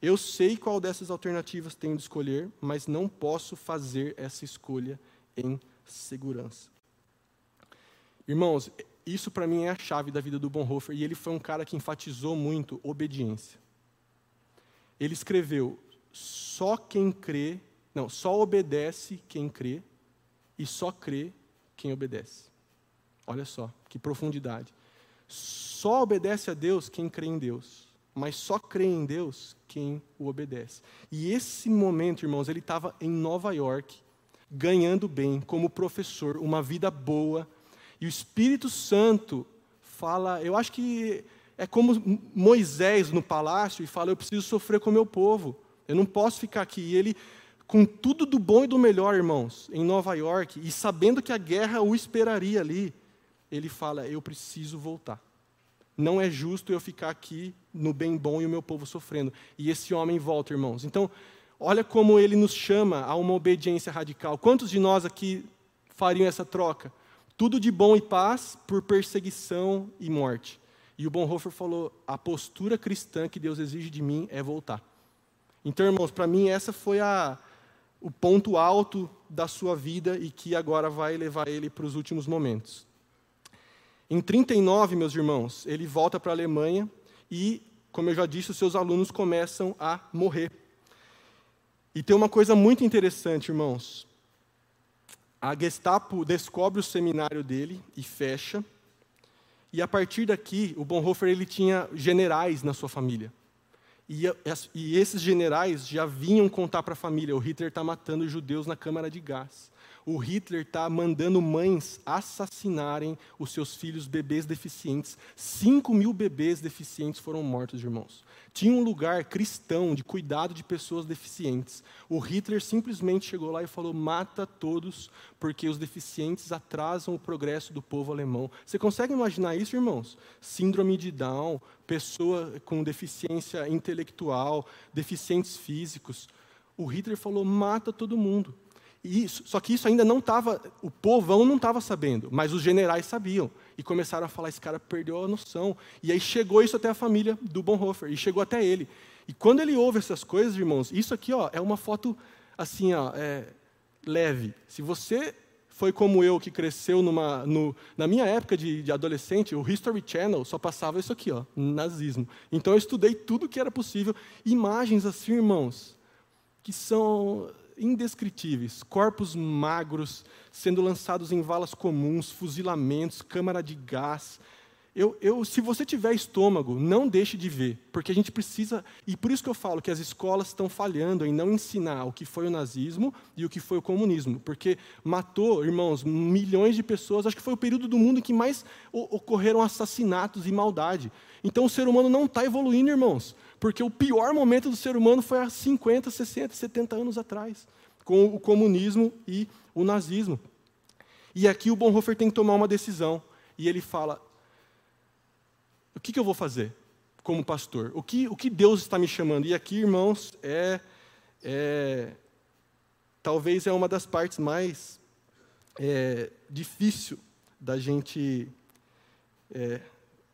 Eu sei qual dessas alternativas tenho de escolher, mas não posso fazer essa escolha em segurança. Irmãos, isso para mim é a chave da vida do Bonhoeffer e ele foi um cara que enfatizou muito obediência. Ele escreveu: só quem crê, não, só obedece quem crê e só crê quem obedece. Olha só, que profundidade. Só obedece a Deus quem crê em Deus, mas só crê em Deus quem o obedece. E esse momento, irmãos, ele estava em Nova York, ganhando bem, como professor, uma vida boa, e o Espírito Santo fala, eu acho que é como Moisés no palácio e fala: Eu preciso sofrer com o meu povo, eu não posso ficar aqui. E ele, com tudo do bom e do melhor, irmãos, em Nova York, e sabendo que a guerra o esperaria ali, ele fala: Eu preciso voltar. Não é justo eu ficar aqui no bem bom e o meu povo sofrendo. E esse homem volta, irmãos. Então, olha como ele nos chama a uma obediência radical. Quantos de nós aqui fariam essa troca? Tudo de bom e paz por perseguição e morte. E o Bonhoeffer falou: a postura cristã que Deus exige de mim é voltar. Então, irmãos, para mim essa foi a, o ponto alto da sua vida e que agora vai levar ele para os últimos momentos. Em 39, meus irmãos, ele volta para a Alemanha e, como eu já disse, os seus alunos começam a morrer. E tem uma coisa muito interessante, irmãos. A Gestapo descobre o seminário dele e fecha. E a partir daqui, o Bonhoeffer ele tinha generais na sua família. E, e esses generais já vinham contar para a família: o Hitler está matando os judeus na câmara de gás o Hitler está mandando mães assassinarem os seus filhos bebês deficientes. Cinco mil bebês deficientes foram mortos, irmãos. Tinha um lugar cristão de cuidado de pessoas deficientes. O Hitler simplesmente chegou lá e falou: mata todos, porque os deficientes atrasam o progresso do povo alemão. Você consegue imaginar isso, irmãos? Síndrome de Down, pessoa com deficiência intelectual, deficientes físicos. O Hitler falou: mata todo mundo. Isso, só que isso ainda não estava, o povão não estava sabendo, mas os generais sabiam. E começaram a falar: esse cara perdeu a noção. E aí chegou isso até a família do Bonhoeffer, e chegou até ele. E quando ele ouve essas coisas, irmãos, isso aqui ó, é uma foto assim, ó, é, leve. Se você foi como eu, que cresceu numa, no, na minha época de, de, adolescente, o History Channel só passava isso aqui, ó, nazismo. Então eu estudei tudo que era possível. Imagens assim, irmãos, que são indescritíveis, corpos magros sendo lançados em valas comuns, fuzilamentos, câmara de gás. Eu, eu, se você tiver estômago, não deixe de ver, porque a gente precisa. E por isso que eu falo que as escolas estão falhando em não ensinar o que foi o nazismo e o que foi o comunismo, porque matou, irmãos, milhões de pessoas. Acho que foi o período do mundo em que mais ocorreram assassinatos e maldade. Então o ser humano não está evoluindo, irmãos. Porque o pior momento do ser humano foi há 50, 60, 70 anos atrás, com o comunismo e o nazismo. E aqui o Bonhoeffer tem que tomar uma decisão. E ele fala: o que, que eu vou fazer como pastor? O que, o que Deus está me chamando? E aqui, irmãos, é, é talvez é uma das partes mais é, difícil da gente é,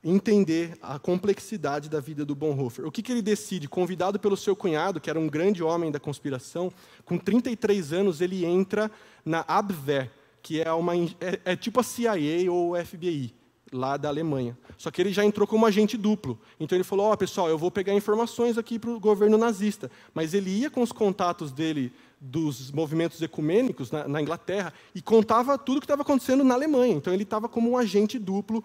entender a complexidade da vida do Bonhoeffer. O que, que ele decide? Convidado pelo seu cunhado, que era um grande homem da conspiração, com 33 anos ele entra na Abwehr, que é, uma, é, é tipo a CIA ou FBI lá da Alemanha. Só que ele já entrou como agente duplo. Então ele falou: Ó, oh, pessoal, eu vou pegar informações aqui para o governo nazista. Mas ele ia com os contatos dele dos movimentos ecumênicos na, na Inglaterra e contava tudo o que estava acontecendo na Alemanha. Então ele estava como um agente duplo.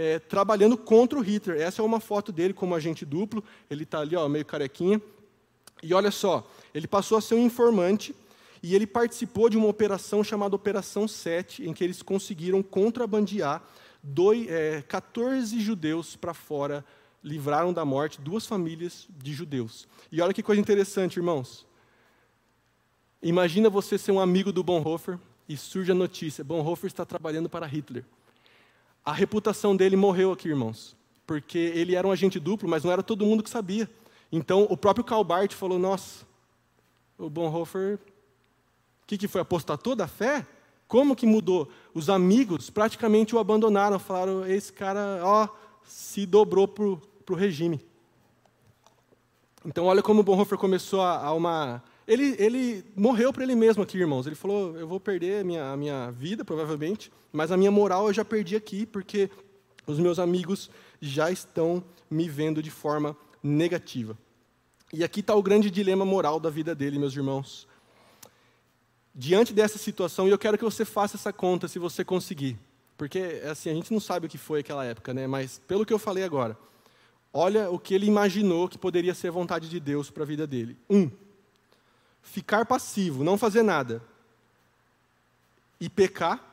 É, trabalhando contra o Hitler. Essa é uma foto dele como agente duplo. Ele está ali, ó, meio carequinha. E olha só, ele passou a ser um informante e ele participou de uma operação chamada Operação 7, em que eles conseguiram contrabandear dois, é, 14 judeus para fora, livraram da morte duas famílias de judeus. E olha que coisa interessante, irmãos. Imagina você ser um amigo do Bonhoeffer e surge a notícia: Bonhoeffer está trabalhando para Hitler. A reputação dele morreu aqui, irmãos, porque ele era um agente duplo, mas não era todo mundo que sabia. Então, o próprio Karl Barth falou: Nossa, o Bonhoeffer que, que foi? Apostatou da fé? Como que mudou? Os amigos praticamente o abandonaram, falaram: esse cara ó, se dobrou para o regime. Então, olha como o Bonhoeffer começou a, a uma. Ele, ele morreu para ele mesmo aqui, irmãos. Ele falou: eu vou perder a minha, a minha vida, provavelmente, mas a minha moral eu já perdi aqui, porque os meus amigos já estão me vendo de forma negativa. E aqui está o grande dilema moral da vida dele, meus irmãos diante dessa situação, e eu quero que você faça essa conta se você conseguir. Porque assim, a gente não sabe o que foi aquela época, né? mas pelo que eu falei agora, olha o que ele imaginou que poderia ser a vontade de Deus para a vida dele. Um, ficar passivo, não fazer nada. E pecar,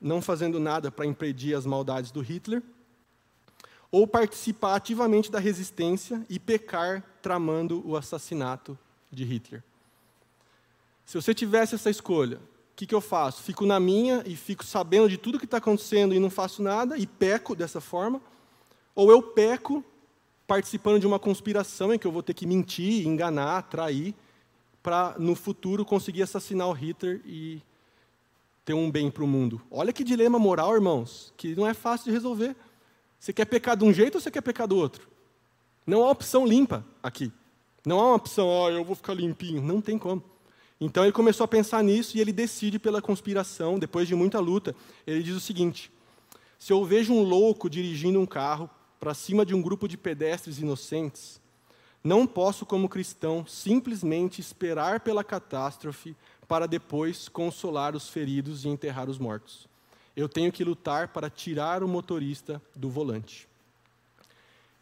não fazendo nada para impedir as maldades do Hitler. Ou participar ativamente da resistência e pecar tramando o assassinato de Hitler. Se você tivesse essa escolha, o que, que eu faço? Fico na minha e fico sabendo de tudo que está acontecendo e não faço nada e peco dessa forma? Ou eu peco participando de uma conspiração em que eu vou ter que mentir, enganar, trair, para no futuro conseguir assassinar o Hitler e ter um bem para o mundo? Olha que dilema moral, irmãos, que não é fácil de resolver. Você quer pecar de um jeito ou você quer pecar do outro? Não há opção limpa aqui. Não há uma opção, ó, oh, eu vou ficar limpinho. Não tem como. Então ele começou a pensar nisso e ele decide pela conspiração, depois de muita luta. Ele diz o seguinte: se eu vejo um louco dirigindo um carro para cima de um grupo de pedestres inocentes, não posso, como cristão, simplesmente esperar pela catástrofe para depois consolar os feridos e enterrar os mortos. Eu tenho que lutar para tirar o motorista do volante.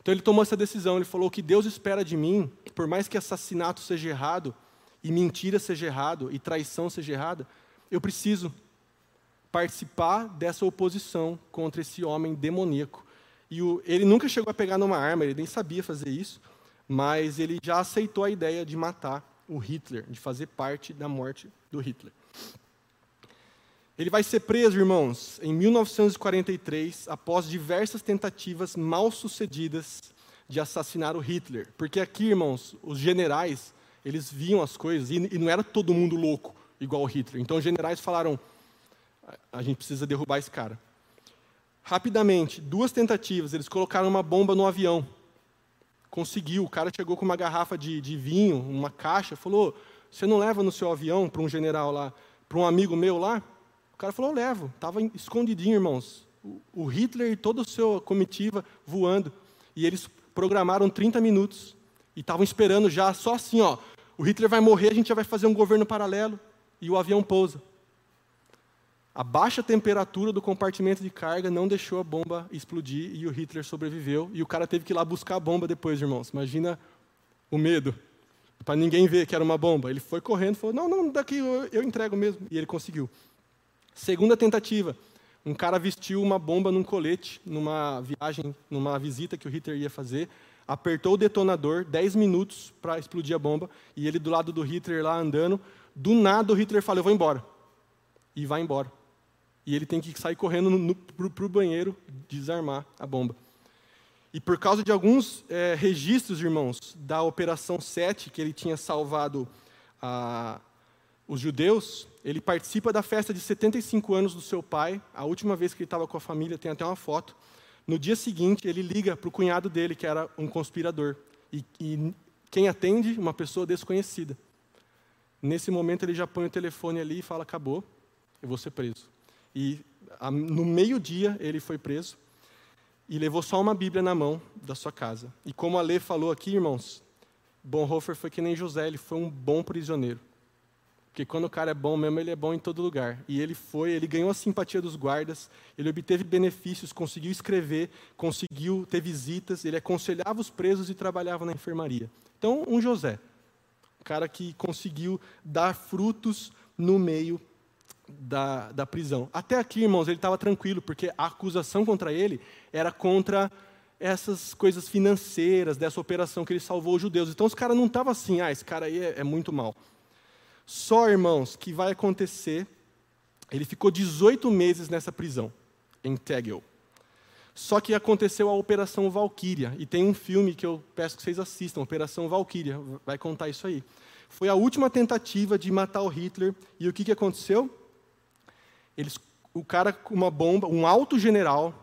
Então ele tomou essa decisão. Ele falou: o que Deus espera de mim, por mais que assassinato seja errado, e mentira seja errado e traição seja errada, eu preciso participar dessa oposição contra esse homem demoníaco. E o, ele nunca chegou a pegar numa arma, ele nem sabia fazer isso, mas ele já aceitou a ideia de matar o Hitler, de fazer parte da morte do Hitler. Ele vai ser preso, irmãos, em 1943, após diversas tentativas mal sucedidas de assassinar o Hitler. Porque aqui, irmãos, os generais eles viam as coisas e, e não era todo mundo louco, igual o Hitler. Então os generais falaram: a gente precisa derrubar esse cara. Rapidamente, duas tentativas, eles colocaram uma bomba no avião. Conseguiu, o cara chegou com uma garrafa de, de vinho, uma caixa, falou: Você não leva no seu avião para um general lá, para um amigo meu lá? O cara falou: Levo. Estava escondidinho, irmãos. O, o Hitler e toda a sua comitiva voando. E eles programaram 30 minutos. E estavam esperando já, só assim, ó. O Hitler vai morrer, a gente já vai fazer um governo paralelo. E o avião pousa. A baixa temperatura do compartimento de carga não deixou a bomba explodir e o Hitler sobreviveu. E o cara teve que ir lá buscar a bomba depois, irmãos. Imagina o medo. Para ninguém ver que era uma bomba. Ele foi correndo e falou: Não, não, daqui eu, eu entrego mesmo. E ele conseguiu. Segunda tentativa. Um cara vestiu uma bomba num colete, numa viagem, numa visita que o Hitler ia fazer apertou o detonador, 10 minutos para explodir a bomba, e ele do lado do Hitler lá andando. Do nada o Hitler fala: Eu vou embora. E vai embora. E ele tem que sair correndo para o banheiro desarmar a bomba. E por causa de alguns é, registros, irmãos, da Operação 7, que ele tinha salvado os judeus, ele participa da festa de 75 anos do seu pai, a última vez que ele estava com a família, tem até uma foto No dia seguinte, ele liga para o cunhado dele, que era um conspirador. E, e quem atende? Uma pessoa desconhecida. Nesse momento, ele já põe o telefone ali e fala: Acabou, eu vou ser preso. E no meio-dia, ele foi preso e levou só uma Bíblia na mão da sua casa. E como a Lê falou aqui, irmãos, Bonhoeffer foi que nem José, ele foi um bom prisioneiro. Porque quando o cara é bom mesmo, ele é bom em todo lugar. E ele foi, ele ganhou a simpatia dos guardas, ele obteve benefícios, conseguiu escrever, conseguiu ter visitas, ele aconselhava os presos e trabalhava na enfermaria. Então, um José, um cara que conseguiu dar frutos no meio da, da prisão. Até aqui, irmãos, ele estava tranquilo, porque a acusação contra ele era contra essas coisas financeiras, dessa operação que ele salvou os judeus. Então, os caras não estavam assim, ah, esse cara aí é, é muito mal. Só, irmãos, que vai acontecer. Ele ficou 18 meses nessa prisão, em Tegel. Só que aconteceu a Operação Valkyria, e tem um filme que eu peço que vocês assistam, Operação Valkyria, vai contar isso aí. Foi a última tentativa de matar o Hitler, e o que, que aconteceu? Eles, o cara com uma bomba, um alto general,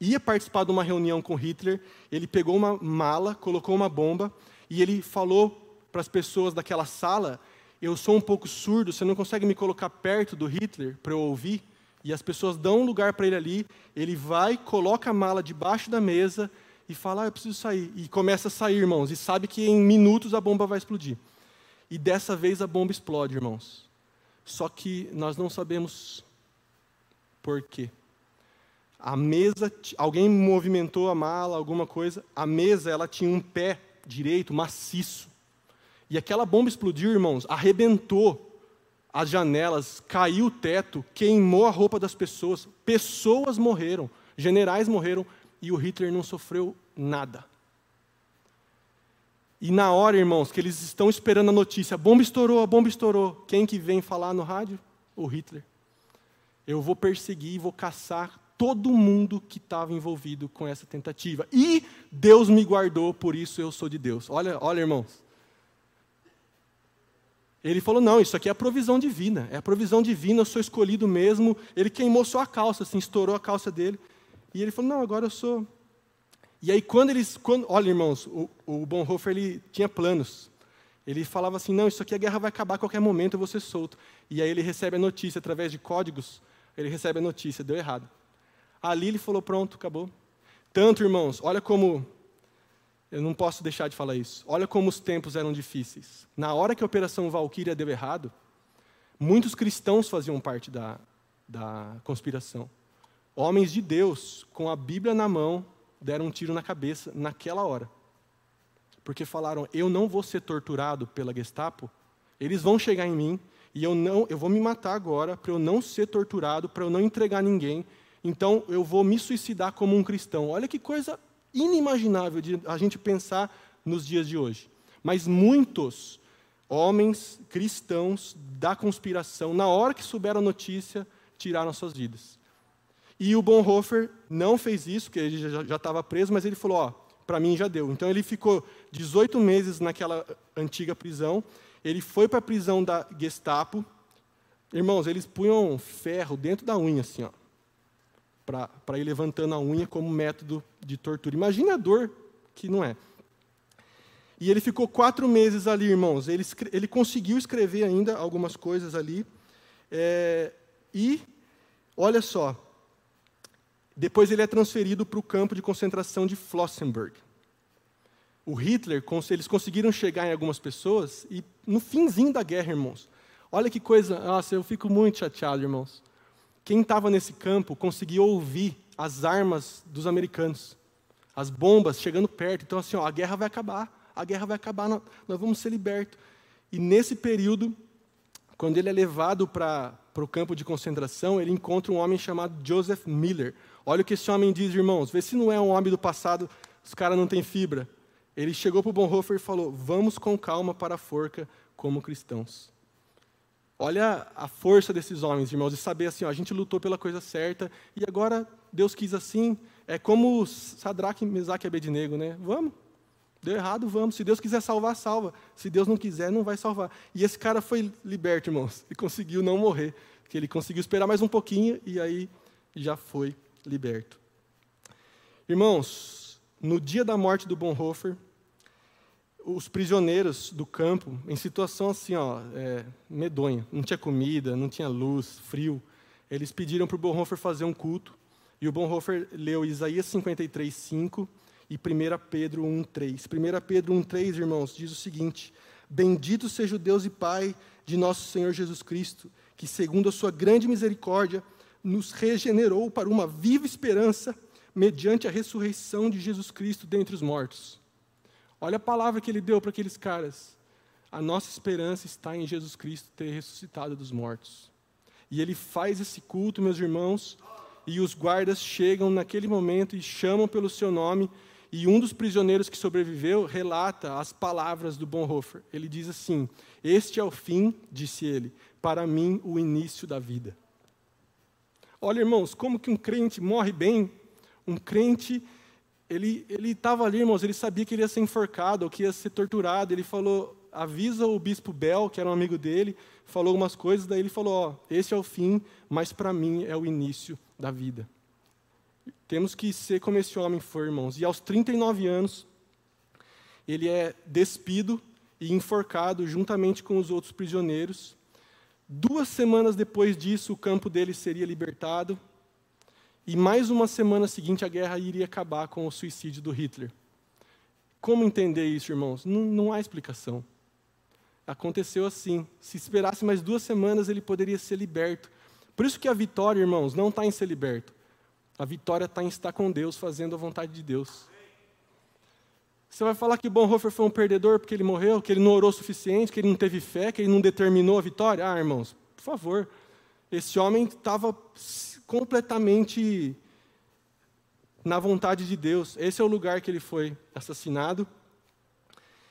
ia participar de uma reunião com Hitler, ele pegou uma mala, colocou uma bomba, e ele falou para as pessoas daquela sala eu sou um pouco surdo, você não consegue me colocar perto do Hitler para eu ouvir? E as pessoas dão um lugar para ele ali, ele vai, coloca a mala debaixo da mesa e fala: ah, eu preciso sair. E começa a sair, irmãos, e sabe que em minutos a bomba vai explodir. E dessa vez a bomba explode, irmãos. Só que nós não sabemos por quê. A mesa, alguém movimentou a mala, alguma coisa. A mesa, ela tinha um pé direito, maciço. E aquela bomba explodiu, irmãos, arrebentou as janelas, caiu o teto, queimou a roupa das pessoas. Pessoas morreram, generais morreram e o Hitler não sofreu nada. E na hora, irmãos, que eles estão esperando a notícia, a bomba estourou, a bomba estourou. Quem que vem falar no rádio? O Hitler. Eu vou perseguir e vou caçar todo mundo que estava envolvido com essa tentativa. E Deus me guardou, por isso eu sou de Deus. Olha, olha, irmãos. Ele falou: não, isso aqui é a provisão divina, é a provisão divina, eu sou escolhido mesmo. Ele queimou só a calça, assim, estourou a calça dele. E ele falou: não, agora eu sou. E aí, quando eles. Quando, olha, irmãos, o, o Bonhoeffer ele tinha planos. Ele falava assim: não, isso aqui a guerra vai acabar a qualquer momento, eu vou ser solto. E aí ele recebe a notícia através de códigos, ele recebe a notícia, deu errado. Ali ele falou: pronto, acabou. Tanto, irmãos, olha como eu não posso deixar de falar isso. Olha como os tempos eram difíceis. Na hora que a Operação Valkyria deu errado, muitos cristãos faziam parte da, da conspiração. Homens de Deus, com a Bíblia na mão, deram um tiro na cabeça naquela hora. Porque falaram: eu não vou ser torturado pela Gestapo, eles vão chegar em mim e eu não, eu vou me matar agora para eu não ser torturado, para eu não entregar ninguém. Então eu vou me suicidar como um cristão. Olha que coisa inimaginável de a gente pensar nos dias de hoje. Mas muitos homens cristãos da conspiração, na hora que souberam a notícia, tiraram suas vidas. E o Bonhoeffer não fez isso, porque ele já estava preso, mas ele falou: Ó, para mim já deu. Então ele ficou 18 meses naquela antiga prisão. Ele foi para a prisão da Gestapo. Irmãos, eles punham ferro dentro da unha, assim, ó para ir levantando a unha como método de tortura. Imagina a dor que não é. E ele ficou quatro meses ali, irmãos. Ele, ele conseguiu escrever ainda algumas coisas ali. É, e, olha só, depois ele é transferido para o campo de concentração de Flossenburg. O Hitler, eles conseguiram chegar em algumas pessoas e no finzinho da guerra, irmãos. Olha que coisa, nossa, eu fico muito chateado, irmãos. Quem estava nesse campo conseguia ouvir as armas dos americanos, as bombas chegando perto. Então, assim, ó, a guerra vai acabar, a guerra vai acabar, nós vamos ser libertos. E nesse período, quando ele é levado para o campo de concentração, ele encontra um homem chamado Joseph Miller. Olha o que esse homem diz, irmãos. Vê se não é um homem do passado, os caras não têm fibra. Ele chegou para o Bonhoeffer e falou: Vamos com calma para a forca como cristãos. Olha a força desses homens, irmãos, de saber assim, ó, a gente lutou pela coisa certa e agora Deus quis assim. É como Sadraque, Mesaque e Abednego, né? Vamos. Deu errado, vamos. Se Deus quiser salvar, salva. Se Deus não quiser, não vai salvar. E esse cara foi liberto, irmãos. E conseguiu não morrer. Que ele conseguiu esperar mais um pouquinho e aí já foi liberto. Irmãos, no dia da morte do Bonhoeffer, os prisioneiros do campo, em situação assim, ó, é, medonha, não tinha comida, não tinha luz, frio, eles pediram para o Bonhoeffer fazer um culto, e o Bonhoeffer leu Isaías 53, 5 e 1 Pedro 1, 3. 1 Pedro 1, 3, irmãos, diz o seguinte: Bendito seja o Deus e Pai de nosso Senhor Jesus Cristo, que, segundo a sua grande misericórdia, nos regenerou para uma viva esperança mediante a ressurreição de Jesus Cristo dentre os mortos Olha a palavra que ele deu para aqueles caras. A nossa esperança está em Jesus Cristo ter ressuscitado dos mortos. E ele faz esse culto, meus irmãos, e os guardas chegam naquele momento e chamam pelo seu nome, e um dos prisioneiros que sobreviveu relata as palavras do Bonhoeffer. Ele diz assim: Este é o fim, disse ele, para mim o início da vida. Olha, irmãos, como que um crente morre bem? Um crente ele estava ali, irmãos, ele sabia que ele ia ser enforcado, ou que ia ser torturado. Ele falou, avisa o bispo Bel, que era um amigo dele, falou algumas coisas, daí ele falou, ó, esse é o fim, mas para mim é o início da vida. Temos que ser como esse homem foi, irmãos. E aos 39 anos, ele é despido e enforcado juntamente com os outros prisioneiros. Duas semanas depois disso, o campo dele seria libertado e mais uma semana seguinte, a guerra iria acabar com o suicídio do Hitler. Como entender isso, irmãos? Não, não há explicação. Aconteceu assim. Se esperasse mais duas semanas, ele poderia ser liberto. Por isso que a vitória, irmãos, não está em ser liberto. A vitória está em estar com Deus, fazendo a vontade de Deus. Você vai falar que Bonhoeffer foi um perdedor porque ele morreu, que ele não orou o suficiente, que ele não teve fé, que ele não determinou a vitória? Ah, irmãos, por favor. Esse homem estava completamente na vontade de Deus. Esse é o lugar que ele foi assassinado.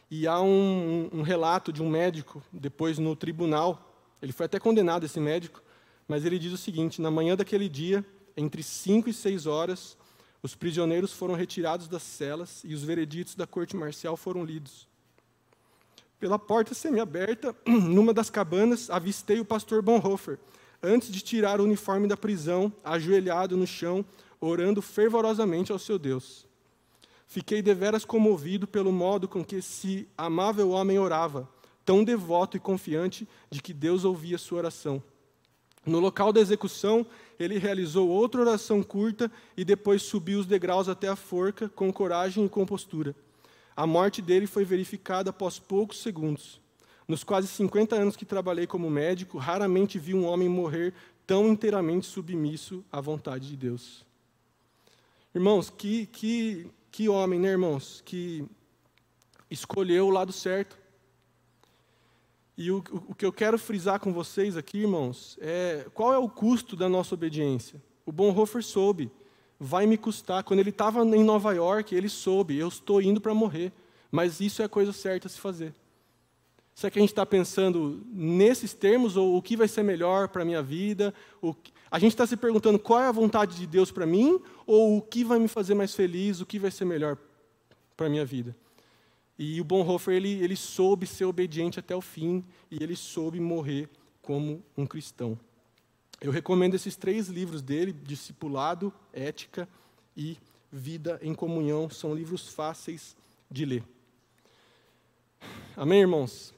E há um, um, relato de um médico, depois no tribunal, ele foi até condenado, esse médico, mas ele diz o seguinte: na manhã daquele dia, entre 5 e 6 horas, os prisioneiros foram retirados das celas e os vereditos da corte marcial foram lidos. Pela porta semiaberta, numa das cabanas, avistei o pastor Bonhoeffer, antes de tirar o uniforme da prisão, ajoelhado no chão, orando fervorosamente ao seu Deus. Fiquei deveras comovido pelo modo com que esse amável homem orava, tão devoto e confiante de que Deus ouvia sua oração. No local da execução, ele realizou outra oração curta e depois subiu os degraus até a forca com coragem e compostura. A morte dele foi verificada após poucos segundos. Nos quase 50 anos que trabalhei como médico, raramente vi um homem morrer tão inteiramente submisso à vontade de Deus. Irmãos, que, que, que homem, né, irmãos? Que escolheu o lado certo. E o, o, que eu quero frisar com vocês aqui, irmãos, é qual é o custo da nossa obediência? O Bonhoeffer soube, vai me custar. Quando ele estava em Nova York, ele soube, eu estou indo para morrer. Mas isso é a coisa certa a se fazer. Será que a gente está pensando nesses termos, ou o que vai ser melhor para a minha vida? A gente está se perguntando qual é a vontade de Deus para mim, ou o que vai me fazer mais feliz, o que vai ser melhor para a minha vida? E o Bonhoeffer, ele, ele soube ser obediente até o fim, e ele soube morrer como um cristão. Eu recomendo esses três livros dele, Discipulado, Ética e Vida em Comunhão. São livros fáceis de ler. Amém, irmãos?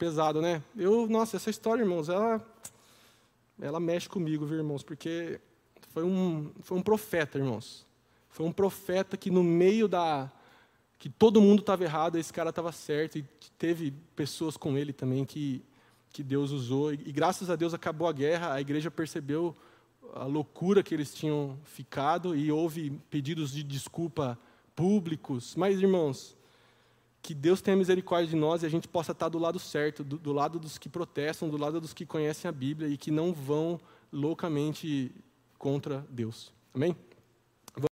Pesado, né? Eu, nossa, essa história, irmãos, ela, ela mexe comigo, viu, irmãos? Porque foi um, foi um profeta, irmãos. Foi um profeta que no meio da que todo mundo estava errado, esse cara estava certo e teve pessoas com ele também que que Deus usou e, e graças a Deus acabou a guerra, a igreja percebeu a loucura que eles tinham ficado e houve pedidos de desculpa públicos. Mas, irmãos, que Deus tenha misericórdia de nós e a gente possa estar do lado certo, do, do, lado dos que protestam, do lado dos que conhecem a Bíblia e que não vão loucamente contra Deus. Amém?